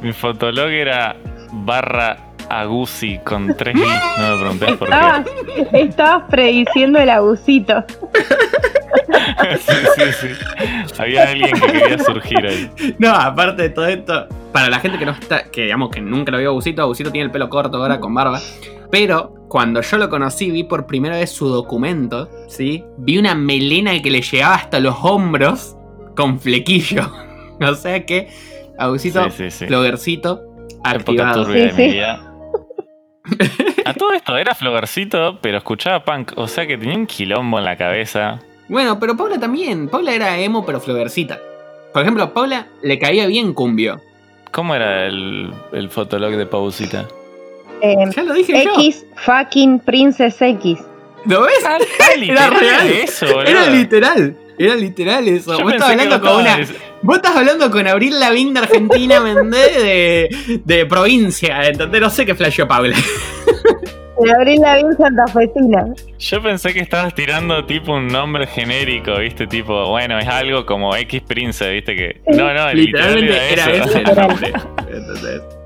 Mi fotolog era barra Agusi con tres i. No me pregunté por qué. Estabas prediciendo el Agusito. sí, sí, sí. Había alguien que quería surgir ahí. No, aparte de todo esto, para la gente que no está, que digamos que nunca lo vio a Agusito, Agusito tiene el pelo corto ahora con barba. Pero cuando yo lo conocí, vi por primera vez su documento, ¿sí? Vi una melena que le llegaba hasta los hombros con flequillo. o sea que, Agusito, sí, floguercito, activado. de mi vida. A todo esto era flogarcito, pero escuchaba punk, o sea que tenía un quilombo en la cabeza. Bueno, pero Paula también. Paula era emo, pero flogarcita. Por ejemplo, a Paula le caía bien cumbio. ¿Cómo era el, el fotolog de Pausita? Eh, ya lo dije X fucking Princess X. ¿Lo ves? Ah, era real. Eso, era literal. Era literal eso. vos estás hablando con una. Vos estás hablando con Abril Lavín de Argentina, Mendé de, de provincia. Entonces no sé qué flasheó Paula. De Abril Lavín Santafesina. Yo pensé que estabas tirando tipo un nombre genérico, viste, tipo, bueno, es algo como X Prince, viste que. No, no, literalmente era, ese el nombre. Entonces.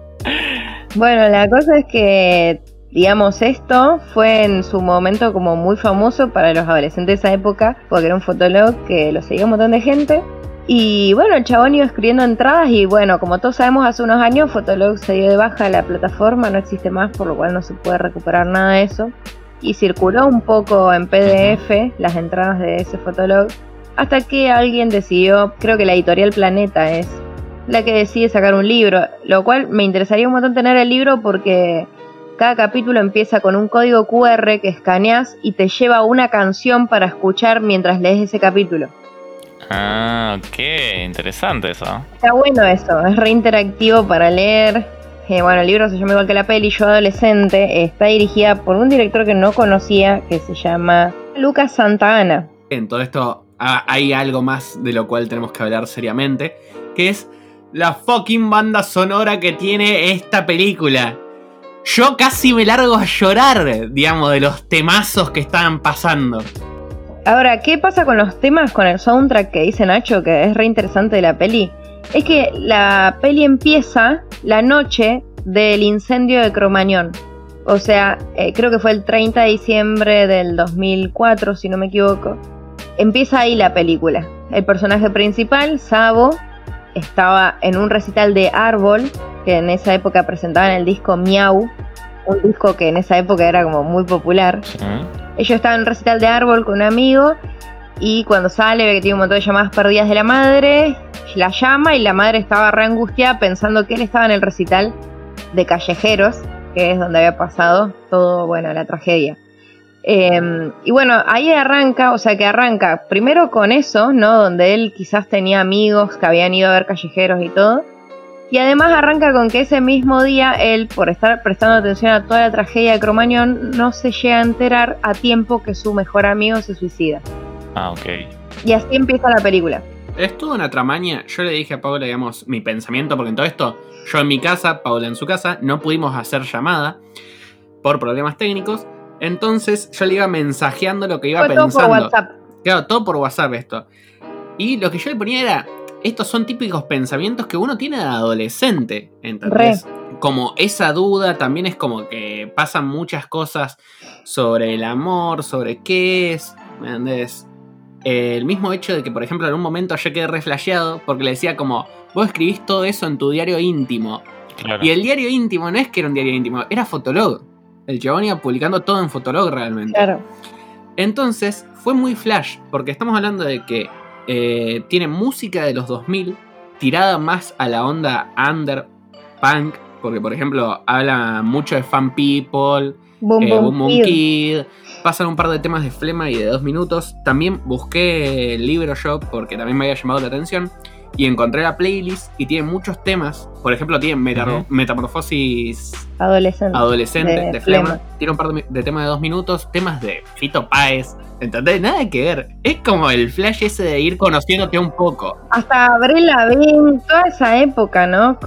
Bueno, la cosa es que, digamos, esto fue en su momento como muy famoso para los adolescentes de esa época, porque era un fotolog que lo seguía un montón de gente. Y bueno, el chabón iba escribiendo entradas y bueno, como todos sabemos, hace unos años Fotolog se dio de baja la plataforma, no existe más, por lo cual no se puede recuperar nada de eso. Y circuló un poco en PDF las entradas de ese Fotolog, hasta que alguien decidió, creo que la editorial Planeta es la que decide sacar un libro, lo cual me interesaría un montón tener el libro porque cada capítulo empieza con un código QR que escaneas y te lleva a una canción para escuchar mientras lees ese capítulo. Ah, qué interesante eso. Está bueno eso, es re interactivo para leer. Eh, bueno, el libro se llama igual que la peli, Yo Adolescente. Está dirigida por un director que no conocía, que se llama Lucas Santa En todo esto ah, hay algo más de lo cual tenemos que hablar seriamente, que es la fucking banda sonora que tiene esta película. Yo casi me largo a llorar, digamos, de los temazos que estaban pasando. Ahora, ¿qué pasa con los temas, con el soundtrack que dice Nacho, que es re interesante de la peli? Es que la peli empieza la noche del incendio de Cromañón. O sea, eh, creo que fue el 30 de diciembre del 2004, si no me equivoco. Empieza ahí la película. El personaje principal, Sabo, estaba en un recital de Árbol, que en esa época presentaban el disco Miau, un disco que en esa época era como muy popular. Ellos estaban en un recital de Árbol con un amigo y cuando sale ve que tiene un montón de llamadas perdidas de la madre, la llama y la madre estaba re angustiada pensando que él estaba en el recital de Callejeros, que es donde había pasado todo, bueno, la tragedia. Em, y bueno, ahí arranca, o sea que arranca primero con eso, ¿no? Donde él quizás tenía amigos que habían ido a ver callejeros y todo. Y además arranca con que ese mismo día él, por estar prestando atención a toda la tragedia de Cromañón, no se llega a enterar a tiempo que su mejor amigo se suicida. Ah, ok. Y así empieza la película. Es toda una tramaña. Yo le dije a Paula, digamos, mi pensamiento, porque en todo esto, yo en mi casa, Paula en su casa, no pudimos hacer llamada por problemas técnicos. Entonces yo le iba mensajeando lo que iba pensando. Todo por WhatsApp. Claro, todo por WhatsApp esto. Y lo que yo le ponía era, estos son típicos pensamientos que uno tiene de adolescente, ¿entendés? Como esa duda, también es como que pasan muchas cosas sobre el amor, sobre qué es, ¿me entendés? el mismo hecho de que, por ejemplo, en un momento yo quedé reflejado porque le decía como, vos escribís todo eso en tu diario íntimo. Y el diario íntimo no es que era un diario íntimo, era Fotolog. El chabón iba publicando todo en Fotolog realmente. Claro. Entonces, fue muy flash, porque estamos hablando de que eh, tiene música de los 2000, tirada más a la onda under, punk, porque por ejemplo habla mucho de Fan People, Boom, eh, Boom, Kid pasan un par de temas de flema y de dos minutos. También busqué el libro shop porque también me había llamado la atención. Y encontré la playlist y tiene muchos temas. Por ejemplo, tiene Metamorfosis Adolescente, adolescente de, flema. Tiene un par de, temas de dos minutos. Temas de Fito Páez. ¿Entendés? Nada que ver. Es como el flash ese de ir conociéndote un poco. Hasta Abril Lavigne, toda esa época, ¿no?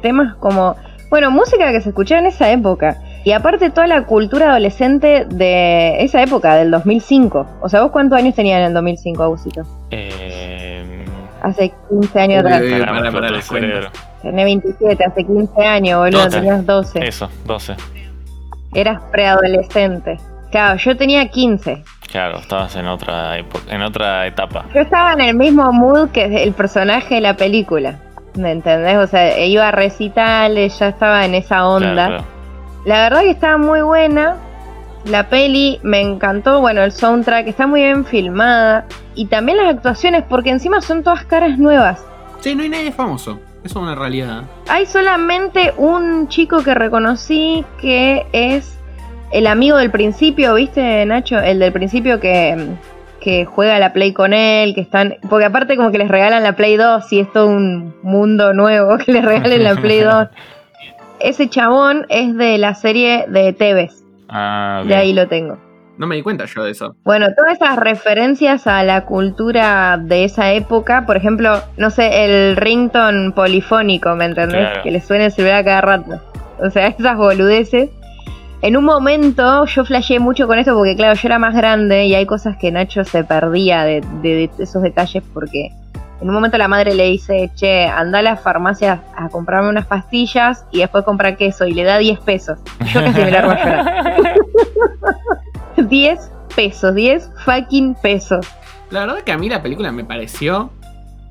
Temas como. Bueno, música que se escuchaba en esa época. Y aparte toda la cultura adolescente de esa época, del 2005. O sea, ¿vos cuántos años tenías en el 2005, Agusito? Eh... Hace 15 años atrás. Tenés 27, hace 15 años, boludo, tenías 12. Eso, 12. Eras preadolescente. Claro, yo tenía 15. Claro, estabas en otra época, en otra etapa. Yo estaba en el mismo mood que el personaje de la película. ¿Me entendés? O sea, iba a recitales, ya estaba en esa onda. La verdad que estaba muy buena. La peli me encantó, bueno, el soundtrack está muy bien filmada. Y también las actuaciones, porque encima son todas caras nuevas. Sí, no hay nadie famoso. Eso es una realidad. Hay solamente un chico que reconocí que es el amigo del principio, ¿viste, Nacho? El del principio que, que juega la Play con él, que están... Porque aparte como que les regalan la Play 2 y es todo un mundo nuevo que les regalen la Play 2. ese chabón es de la serie de Tevez. Ah, De ahí lo tengo. No me di cuenta yo de eso. Bueno, todas esas referencias a la cultura de esa época, por ejemplo, no sé, el rington polifónico, ¿me entendés? Que le suena el celular cada rato. O sea, esas boludeces. En un momento yo flasheé mucho con esto porque, claro, yo era más grande y hay cosas que Nacho se perdía de esos detalles porque en un momento la madre le dice, che, anda a la farmacia a comprarme unas pastillas y después compra queso y le da 10 pesos. Yo casi me largo a llorar. 10 pesos, 10 fucking pesos. La verdad que a mí la película me pareció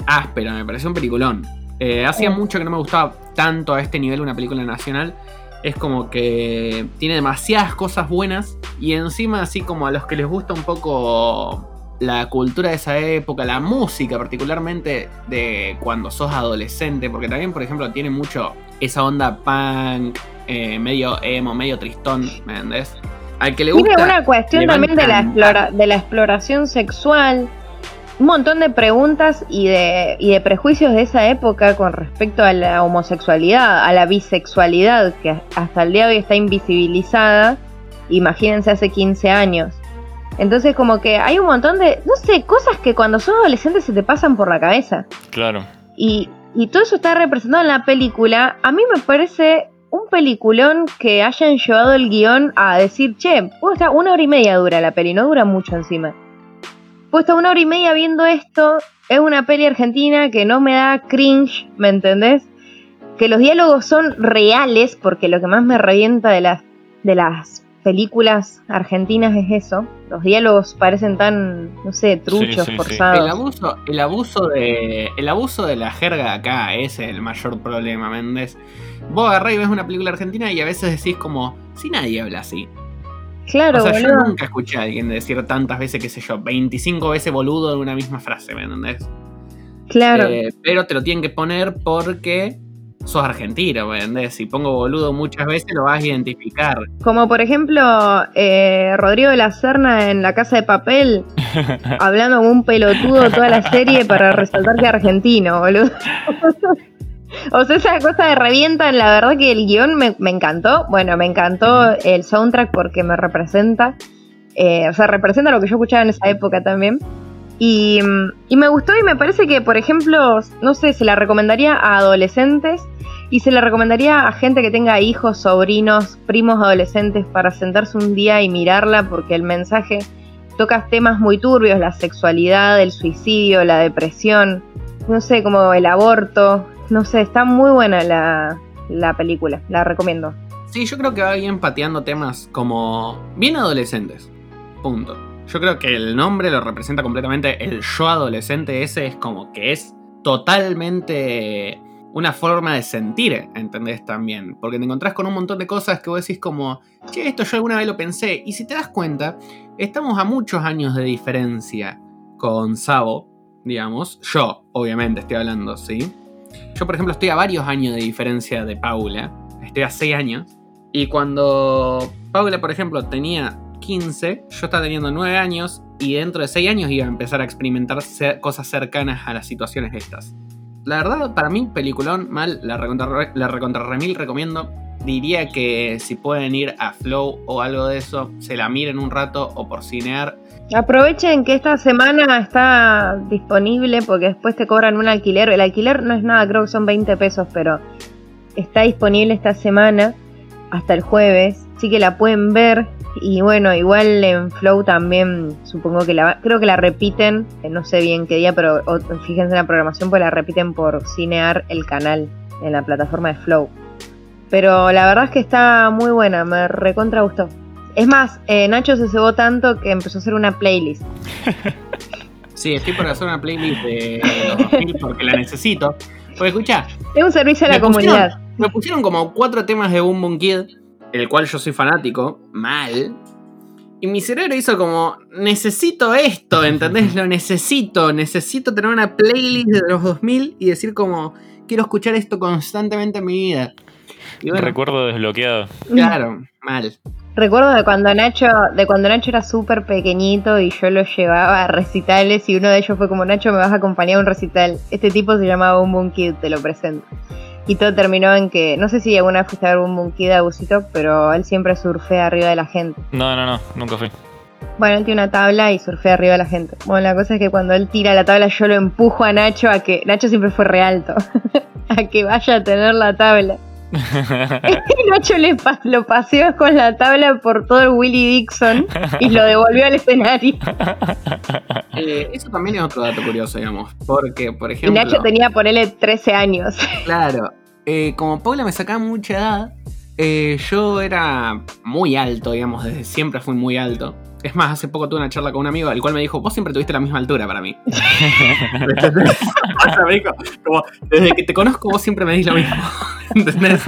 áspera, me pareció un peliculón. Eh, hacía mucho que no me gustaba tanto a este nivel una película nacional. Es como que tiene demasiadas cosas buenas y encima así como a los que les gusta un poco la cultura de esa época, la música particularmente de cuando sos adolescente, porque también, por ejemplo, tiene mucho esa onda punk, eh, medio emo, medio tristón, ¿me entendés? Al que le gusta. Tiene una cuestión también de la, de la exploración sexual, un montón de preguntas y de, y de prejuicios de esa época con respecto a la homosexualidad, a la bisexualidad, que hasta el día de hoy está invisibilizada. Imagínense hace 15 años. Entonces como que hay un montón de, no sé, cosas que cuando sos adolescente se te pasan por la cabeza. Claro. Y, y todo eso está representado en la película. A mí me parece un peliculón que hayan llevado el guion a decir, che, puedo estar una hora y media dura la peli, no dura mucho encima. Puedo estar una hora y media viendo esto, es una peli argentina que no me da cringe, ¿me entendés? Que los diálogos son reales, porque lo que más me revienta de las de las películas argentinas es eso. Los diálogos parecen tan, no sé, truchos, Sí, sí, sí. forzados. El abuso, el abuso de. El abuso de la jerga acá es el mayor problema, Méndez. Vos agarrás y ves una película argentina y a veces decís como, si nadie habla así. Claro, o sea, yo nunca escuché a alguien decir tantas veces, qué sé yo, 25 veces boludo en una misma frase, ¿me entendés? Claro. Eh, pero te lo tienen que poner porque sos argentino, ¿me entendés? Si pongo boludo muchas veces lo vas a identificar. Como por ejemplo, eh, Rodrigo de la Serna en La Casa de Papel, hablando como un pelotudo toda la serie para resaltar que es argentino, boludo. o sea, esa cosa de revientan, la verdad que el guion me, me encantó. Bueno, me encantó el soundtrack porque me representa. eh, o sea, representa lo que yo escuchaba en esa época también. Y, y me gustó y me parece que, por ejemplo, no sé, se la recomendaría a adolescentes y se la recomendaría a gente que tenga hijos, sobrinos, primos adolescentes para sentarse un día y mirarla porque el mensaje toca temas muy turbios, la sexualidad, el suicidio, la depresión, no sé, como el aborto, no sé, está muy buena la, la película, la recomiendo. Sí, yo creo que va bien pateando temas como bien adolescentes. Punto. Yo creo que el nombre lo representa completamente. El yo adolescente ese es como que es totalmente una forma de sentir, ¿entendés? También. Porque te encontrás con un montón de cosas que vos decís como, che, esto yo alguna vez lo pensé. Y si te das cuenta, estamos a muchos años de diferencia con Sabo, digamos. Yo, obviamente, estoy hablando, ¿sí? Yo, por ejemplo, estoy a varios años de diferencia de Paula. Estoy a 6 años. Y cuando Paula, por ejemplo, tenía 15, yo estaba teniendo 9 años y dentro de 6 años iba a empezar a experimentar cosas cercanas a las situaciones estas. La verdad, para mí, peliculón, mal, la recontra, remil recomiendo. Diría que si pueden ir a Flow o algo de eso, se la miren un rato o por cinear. Aprovechen que esta semana está disponible porque después te cobran un alquiler. El alquiler no es nada, creo que son 20 pesos, pero está disponible esta semana hasta el jueves. Así que la pueden ver. Y bueno, igual en Flow también supongo que la creo que la repiten, no sé bien qué día, pero o- fíjense en la programación, pues la repiten por Cinear el canal en la plataforma de Flow. Pero la verdad es que está muy buena, me recontra gustó. Es más, eh, Nacho se cebó tanto que empezó a hacer una playlist. Sí, estoy por hacer una playlist de los 2000 porque la necesito. Porque escucha, Es un servicio a la Me pusieron- comunidad. Me pusieron como cuatro temas de Boom Boom Kid, el cual yo soy fanático, mal. Y mi cerebro hizo como, necesito esto, ¿entendés? Lo necesito, necesito tener una playlist de los 2000 y decir como, quiero escuchar esto constantemente en mi vida. Y bueno, Recuerdo desbloqueado. claro, mal. Recuerdo de cuando Nacho, de cuando Nacho era súper pequeñito y yo lo llevaba a recitales y uno de ellos fue como Nacho me vas a acompañar a un recital. Este tipo se llamaba Boom Kid, te lo presento. Y todo terminó en que, no sé si alguna vez fuiste a ver Boom Boom Kid a Busito, pero él siempre surfea arriba de la gente. No, no, no, nunca fui. Bueno, él tiene una tabla y surfea arriba de la gente. Bueno, la cosa es que cuando él tira la tabla yo lo empujo a Nacho a que, Nacho siempre fue re alto, a que vaya a tener la tabla. Nacho le pa- lo paseó con la tabla por todo el Willy Dixon y lo devolvió al escenario. Eh, eso también es otro dato curioso, digamos. Porque, por Y ejemplo... Nacho tenía, ponele 13 años. Claro, eh, como Paula me sacaba mucha edad, eh, yo era muy alto, digamos, desde siempre fui muy alto. Es más, hace poco tuve una charla con un amigo, el cual me dijo, vos siempre tuviste la misma altura para mí. O sea, me dijo, como, desde que te conozco vos siempre me dis lo mismo. ¿Entendés?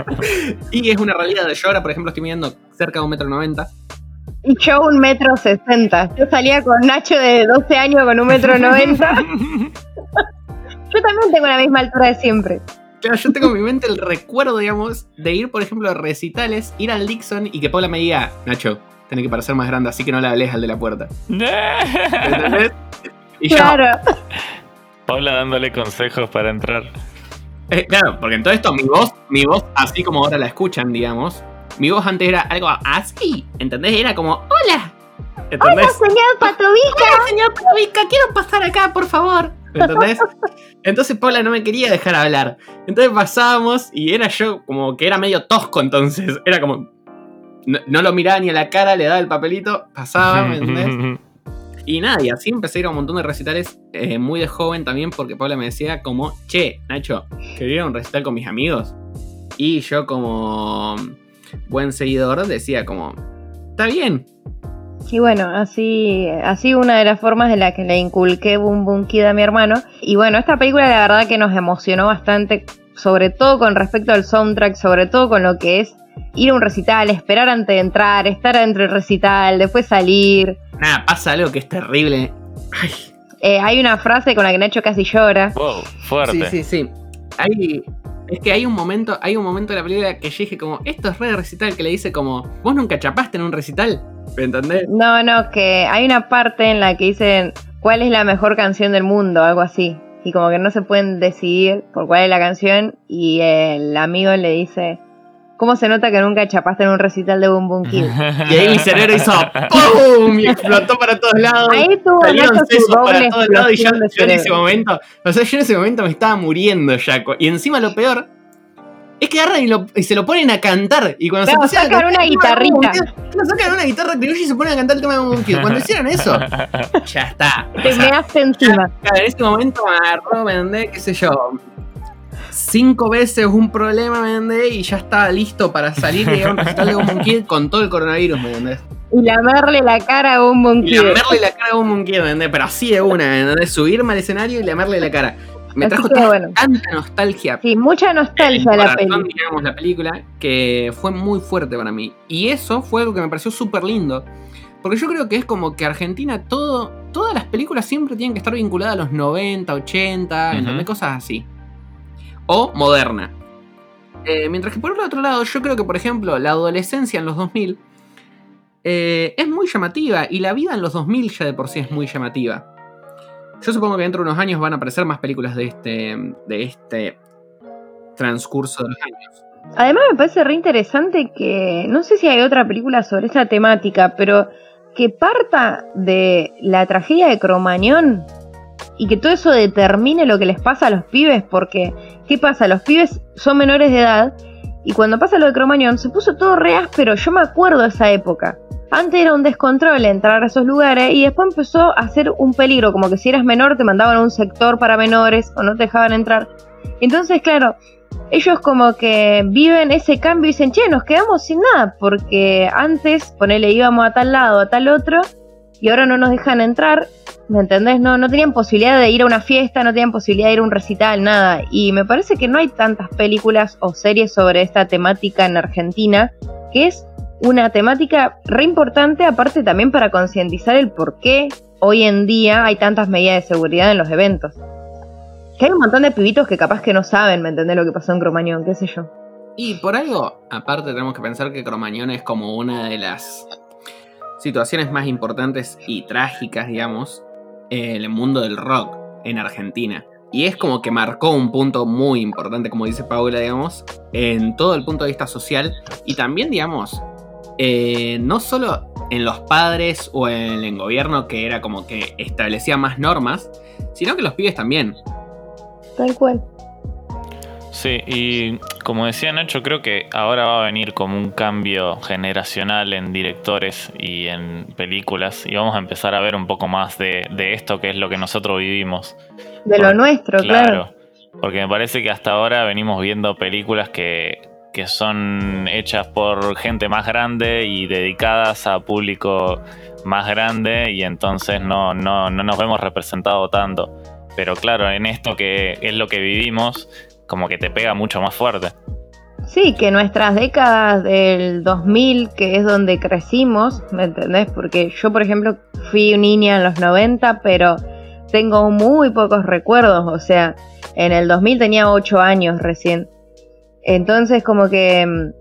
Y es una realidad. Yo ahora, por ejemplo, estoy midiendo cerca de un metro noventa. Y yo un metro sesenta. Yo salía con Nacho de 12 años con un metro noventa. Yo también tengo la misma altura de siempre. Claro, yo tengo en mi mente el recuerdo, digamos, de ir, por ejemplo, a recitales, ir al Dixon y que Paula me diga, Nacho, tenés que parecer más grande, así que no le hables al de la puerta. ¿Entendés? Y yo, Claro. Paula dándole consejos para entrar. eh, claro, porque en todo esto mi voz, mi voz, así como ahora la escuchan, digamos, mi voz antes era algo así, ¿entendés? Era como, hola, ¿entendés? señor Patovica. Hola, señor Pavica, quiero pasar acá, por favor. ¿Entendés? Entonces Paula no me quería dejar hablar. Entonces pasábamos y era yo como que era medio tosco entonces. Era como... No, no lo miraba ni a la cara, le daba el papelito, pasaba, ¿me entendés? Y nada, y así empecé a ir a un montón de recitales eh, muy de joven también porque Paula me decía como, che, Nacho, ¿quería ir a un recital con mis amigos? Y yo como... buen seguidor, decía como, está bien. Y bueno, así, así una de las formas de la que le inculqué Boom Boom Kid a mi hermano. Y bueno, esta película la verdad que nos emocionó bastante, sobre todo con respecto al soundtrack, sobre todo con lo que es ir a un recital, esperar antes de entrar, estar entre el recital, después salir. Nada, pasa algo que es terrible. Ay. Eh, hay una frase con la que Nacho casi llora. Wow, fuerte. Sí, sí, sí. Hay, es que hay un momento, hay un momento de la película que yo dije como, esto es re recital, que le dice como, vos nunca chapaste en un recital, ¿me entendés? No, no, que hay una parte en la que dicen cuál es la mejor canción del mundo, algo así. Y como que no se pueden decidir por cuál es la canción y el amigo le dice, ¿Cómo se nota que nunca chapaste en un recital de Boom Boom Kid? Y ahí mi cerebro hizo ¡Pum! Y explotó para todos lados. Ahí tuvo Salieron sesos para doble todos lados y yo, en ese momento, o sea, yo en ese momento me estaba muriendo ya. Y encima lo peor es que agarran y, lo- y se lo ponen a cantar. Y cuando Claro, se pusieron a sacan cantar una guitarrita. Claro, sacan una guitarra criolla y se ponen a cantar el tema de Boom Boom Kid. Cuando hicieron eso, ya está. O Te sea, me hace encima. Claro, en ese momento me agarró, ¿me? ¿Qué sé yo? Cinco veces un problema, ¿me entendés? Y ya estaba listo para salir y a un recital de Boom Kid con todo el coronavirus, ¿me entendés? Y lamerle la cara a Boom Boom Y lamerle la cara a Boom Kid, ¿me entendés? Pero así de una, ¿me entendés? Subirme al escenario y lamerle la cara. Me Así trajo bueno. tanta nostalgia. Sí, mucha nostalgia el la digamos, película, que fue muy fuerte para mí. Y eso fue algo que me pareció súper lindo. Porque yo creo que es como que Argentina, todo, todas las películas siempre tienen que estar vinculadas a los 90, 80, Ujú. ¿entendés? Cosas así. O moderna. Eh, mientras que por el otro lado, yo creo que, por ejemplo, la adolescencia en los 2000 eh, es muy llamativa. Y la vida en los 2000 ya de por sí es muy llamativa. Yo supongo que dentro de unos años van a aparecer más películas de este, de este transcurso de los años. Además me parece re interesante que no sé si hay otra película sobre esta temática, pero que parta de la tragedia de Cromañón y que todo eso determine lo que les pasa a los pibes, porque ¿qué pasa? Los pibes son menores de edad y cuando pasa lo de Cromañón se puso todo re áspero, yo me acuerdo de esa época. Antes era un descontrol entrar a esos lugares y después empezó a ser un peligro, como que si eras menor te mandaban a un sector para menores o no te dejaban entrar. Entonces, claro, ellos como que viven ese cambio y dicen, che, nos quedamos sin nada, porque antes, ponele, íbamos a tal lado, a tal otro, y ahora no nos dejan entrar, ¿me entendés? No, no tenían posibilidad de ir a una fiesta, no tenían posibilidad de ir a un recital, nada. Y me parece que no hay tantas películas o series sobre esta temática en Argentina, que es una temática re importante, aparte también para concientizar el por qué hoy en día hay tantas medidas de seguridad en los eventos. Que hay un montón de pibitos que capaz que no saben, ¿me entendés lo que pasó en Cromañón? ¿Qué sé yo? Y por algo, aparte tenemos que pensar que Cromañón es como una de las situaciones más importantes y trágicas, digamos, en el mundo del rock en Argentina. Y es como que marcó un punto muy importante, como dice Paula, digamos, en todo el punto de vista social y también, digamos, eh, no solo en los padres o en el gobierno que era como que establecía más normas, sino que los pibes también. Tal cual. Sí, y como decía Nacho, creo que ahora va a venir como un cambio generacional en directores y en películas y vamos a empezar a ver un poco más de, de esto que es lo que nosotros vivimos. De lo nuestro, claro. Porque me parece que hasta ahora venimos viendo películas que, que son hechas por gente más grande y dedicadas a público más grande y entonces no, no, no nos vemos representados tanto. Pero claro, en esto que es lo que vivimos, como que te pega mucho más fuerte. Sí, que nuestras décadas del 2000, que es donde crecimos, ¿me entendés? Porque yo, por ejemplo, fui niña en los 90, pero tengo muy pocos recuerdos, o sea, en el 2000 tenía 8 años recién. Entonces, como que mm,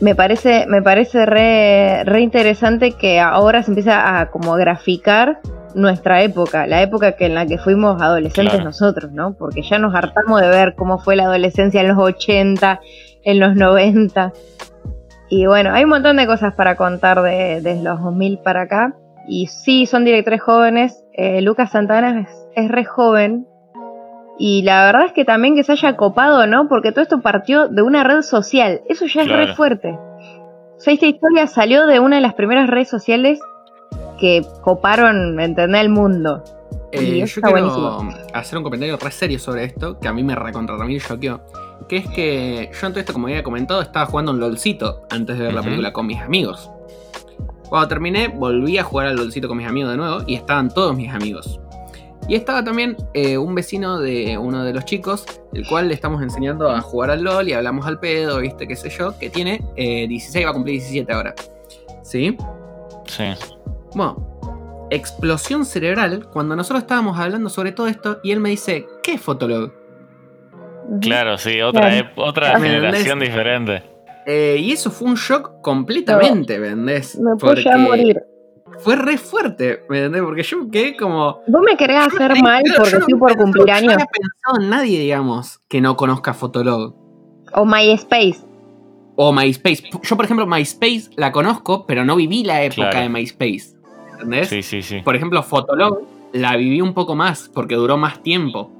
me parece, me parece re, re interesante que ahora se empieza a como graficar nuestra época, la época que en la que fuimos adolescentes Claro. nosotros, ¿no? Porque ya nos hartamos de ver cómo fue la adolescencia en los 80, en los 90. Y bueno, hay un montón de cosas para contar de, desde los 2000 para acá. Y sí, son directores jóvenes. Eh, Lucas Santana es, es re joven. Y la verdad es que también que se haya copado, ¿no? Porque todo esto partió de una red social. Eso ya es re fuerte. O sea, esta historia salió de una de las primeras redes sociales que coparon, ¿me entendés? El mundo. Eh, Y yo quiero buenísimo. hacer un comentario re serio sobre esto, que a mí me recontra mí choqueó. que es que yo antes esto, como había comentado, estaba jugando un LOLcito antes de ver la película con mis amigos. Cuando terminé, volví a jugar al LOLcito con mis amigos de nuevo y estaban todos mis amigos. Y estaba también eh, un vecino de uno de los chicos, el cual le estamos enseñando a jugar al LOL y hablamos al pedo, viste, qué sé yo, que tiene eh, 16, va a cumplir 17 ahora. ¿Sí? Sí. Bueno, explosión cerebral cuando nosotros estábamos hablando sobre todo esto y él me dice, ¿qué es Fotolog? Claro, sí, otra, Claro. ep- otra ¿Me generación diferente. Eh, y eso fue un shock completamente, ¿me entendés? Me puedo ya morir. Fue re fuerte, ¿me entendés? Porque yo quedé como... Vos me querés hacer mal porque no estoy por cumplir años. no había pensado en nadie, digamos, que no conozca Fotolog. O MySpace. O MySpace. Yo, por ejemplo, MySpace la conozco, pero no viví la época Claro. de MySpace. ¿Entendés? Sí, sí, sí. Por ejemplo, Fotolog la viví un poco más, porque duró más tiempo.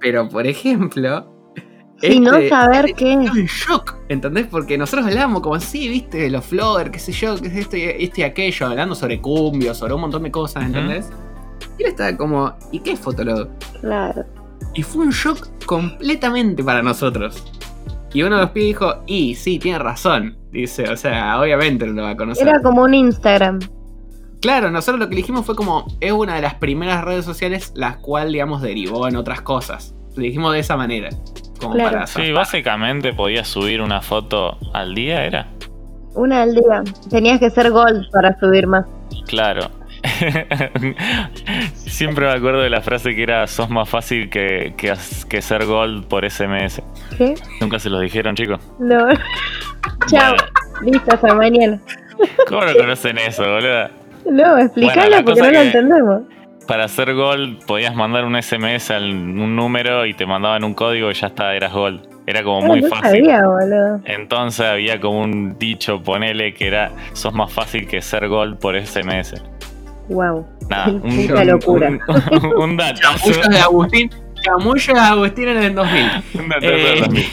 Pero, por ejemplo... Sin no este- saber qué en shock, ¿entendés? Porque nosotros hablábamos como así, viste, los flowers, qué sé yo, qué es esto y, esto y aquello, hablando sobre cumbio, sobre un montón de cosas. ¿entendés? Y él estaba como, ¿y qué es Fotolog? Claro. Y fue un shock completamente para nosotros. Y uno de los pibes dijo, y sí, tiene razón. Dice, o sea, obviamente no lo va a conocer. Era como un Instagram. Claro, nosotros lo que dijimos fue como, es una de las primeras redes sociales las cual, digamos, derivó en otras cosas. Lo dijimos de esa manera. Como Claro. para Sí, básicamente podías subir una foto al día, ¿era? Una al día. Tenías que ser gold para subir más. Claro. Siempre me acuerdo de la frase que era sos más fácil que, que, que ser gold por SMS. ¿Qué? Nunca se los dijeron, chicos. No. Chao. Listo, hasta mañana. ¿Cómo no conocen eso, boludo? No, explícalo Bueno, porque no lo entendemos. Para ser gold podías mandar un SMS a un número y te mandaban un código y ya está, eras gold. Era como Ah, muy no fácil. sabía, boludo. Entonces había como un dicho, ponele, que era sos más fácil que ser gold por SMS. Wow. Nada, un, locura. un, un datazo. Chamullos de Agustín. Chamullos de Agustín en el 2000. Un datazo Eh. también.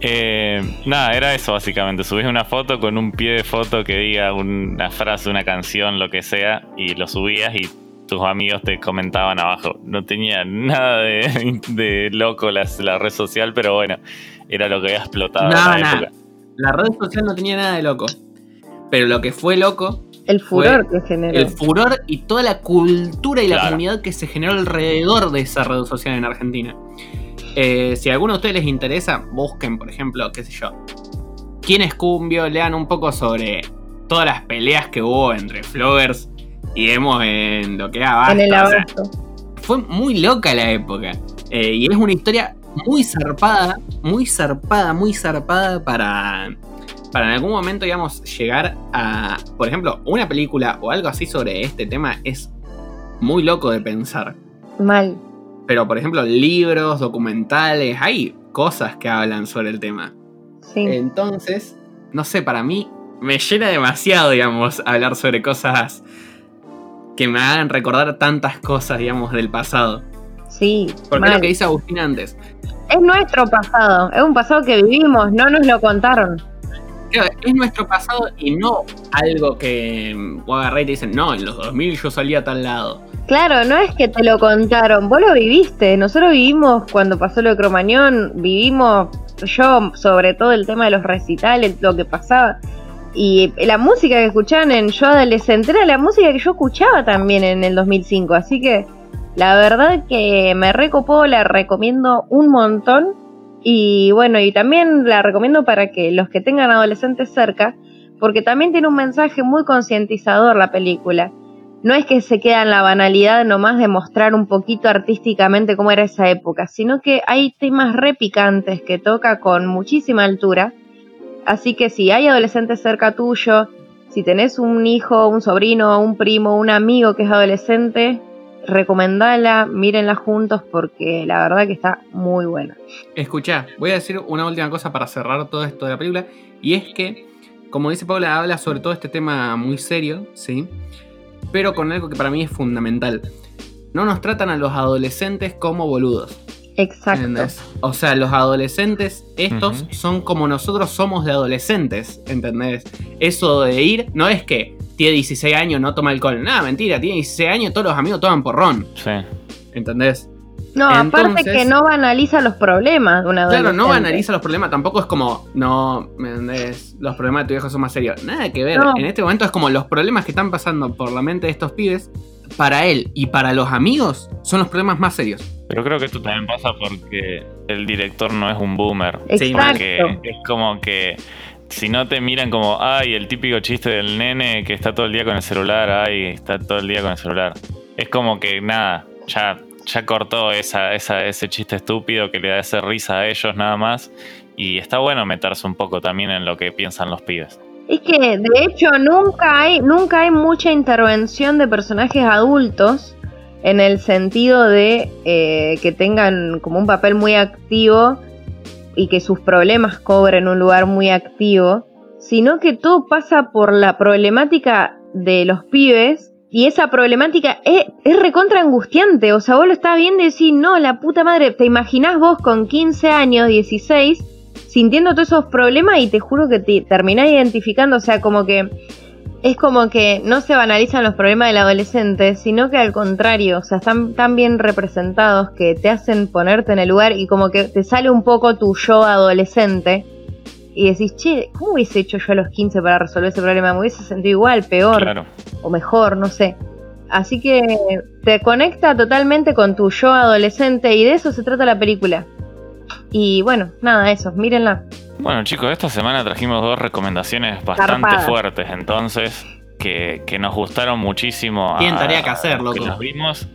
Eh, nada, era eso básicamente. Subís una foto con un pie de foto que diga una frase, una canción, lo que sea, y lo subías y tus amigos te comentaban abajo. No tenía nada de, de loco la, la red social, pero bueno, era lo que había explotado en Nada, la nada. época. La red social no tenía nada de loco. Pero lo que fue loco, El furor que generó. el furor y toda la cultura y la comunidad que se generó alrededor de esa red social en Argentina. Eh, si a alguno de ustedes les interesa, busquen, por ejemplo, qué sé yo. ¿Quién es Cumbio? Lean un poco sobre todas las peleas que hubo entre floggers y emos en lo que era en el o sea, fue muy loca la época. Eh, y es una historia muy zarpada, muy zarpada, muy zarpada para, para en algún momento, digamos, llegar a, por ejemplo, una película o algo así sobre este tema es muy loco de pensar. Mal. Pero, por ejemplo, libros, documentales, hay cosas que hablan sobre el tema. Sí. Entonces, no sé, para mí me llena demasiado, digamos, hablar sobre cosas que me hagan recordar tantas cosas, digamos, del pasado. sí. Porque es lo que dice Agustín antes. Es nuestro pasado. Es un pasado que vivimos. No nos lo contaron. Claro, es nuestro pasado y no algo que mm, vos agarrás y te dicen, no, en los 2000 yo salía a tal lado. Claro, no es que te lo contaron, vos lo viviste. Nosotros vivimos cuando pasó lo de Cromañón, vivimos yo sobre todo el tema de los recitales, lo que pasaba. Y la música que escuchaban en yo adolescente era la música que yo escuchaba también en el 2005. Así que la verdad que me recopó, la recomiendo un montón. Y bueno, y también la recomiendo para que los que tengan adolescentes cerca, porque también tiene un mensaje muy concientizador la película no es que se queda en la banalidad nomás de mostrar un poquito artísticamente cómo era esa época, sino que hay temas repicantes que toca con muchísima altura. Así que si hay adolescentes cerca tuyo, si tenés un hijo, un sobrino, un primo, un amigo que es adolescente, recomendala, mírenla juntos porque la verdad que está muy buena. Escuchá, voy a decir una última cosa para cerrar todo esto de la película. Y es que, como dice Paula, habla sobre todo este tema muy serio, ¿sí? Pero con algo que para mí es fundamental. No nos tratan a los adolescentes como boludos. Exacto. ¿Entendés? O sea, los adolescentes, estos son como nosotros somos de adolescentes, ¿entendés? Eso de ir, no es que tiene 16 años, no toma alcohol. Nada, mentira, tiene 16 años, todos los amigos toman porrón, Sí. ¿entendés? No, aparte que no banaliza los problemas de una Claro, no banaliza los problemas, tampoco es como, no, ¿me entendés? Los problemas de tu hijo son más serios. Nada que ver. En este momento es como los problemas que están pasando por la mente de estos pibes, para él y para los amigos, son los problemas más serios. Pero creo que esto también pasa porque el director no es un boomer. Exacto. es como que si no te miran como, ay, el típico chiste del nene que está todo el día con el celular, ay, está todo el día con el celular. Es como que nada, ya, ya cortó esa, ese chiste estúpido que le da esa risa a ellos nada más. Y está bueno meterse un poco también en lo que piensan los pibes. Es que de hecho nunca hay, nunca hay mucha intervención de personajes adultos en el sentido de eh, que tengan como un papel muy activo y que sus problemas cobren un lugar muy activo, sino que todo pasa por la problemática de los pibes y esa problemática es, es recontra angustiante. O sea, vos lo estás viendo y decís, no, la puta madre, te imaginás vos con 15 años, 16, sintiendo todos esos problemas y te juro que te terminás identificando, o sea, como que es como que no se banalizan los problemas del adolescente, sino que al contrario, o sea, están tan bien representados que te hacen ponerte en el lugar y como que te sale un poco tu yo adolescente y decís, che, ¿cómo hubiese hecho yo a los 15 para resolver ese problema? Me hubiese sentido igual, peor o mejor, no sé. Así que te conecta totalmente con tu yo adolescente y de eso se trata la película. Y bueno, nada, eso, mírenla. Bueno chicos, esta semana trajimos dos recomendaciones bastante fuertes, entonces, que, nos gustaron muchísimo. Tienen tarea que hacer, loco. Que las vimos.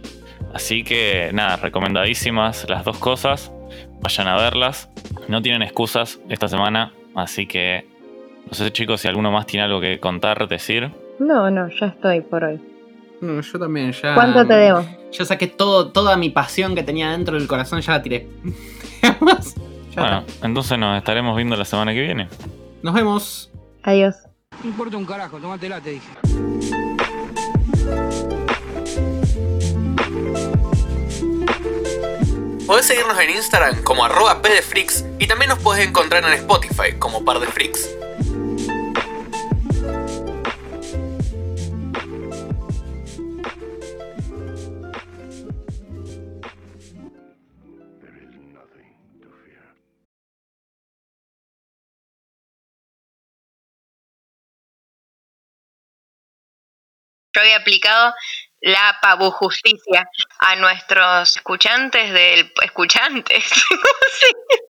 Así que nada, recomendadísimas las dos cosas. Vayan a verlas. No tienen excusas esta semana, así que no sé chicos si alguno más tiene algo que contar, decir. No, no, ya estoy por hoy. No, yo también, ya. ¿Cuánto te debo? Yo saqué todo, toda mi pasión que tenía dentro del corazón, ya la tiré. bueno, entonces nos estaremos viendo la semana que viene. Nos vemos. Adiós. No importa un carajo, tómatela, te dije. Podés seguirnos en Instagram como arroba pdfrix y también nos podés encontrar en Spotify como par de freaks. había aplicado la justicia a nuestros escuchantes del escuchantes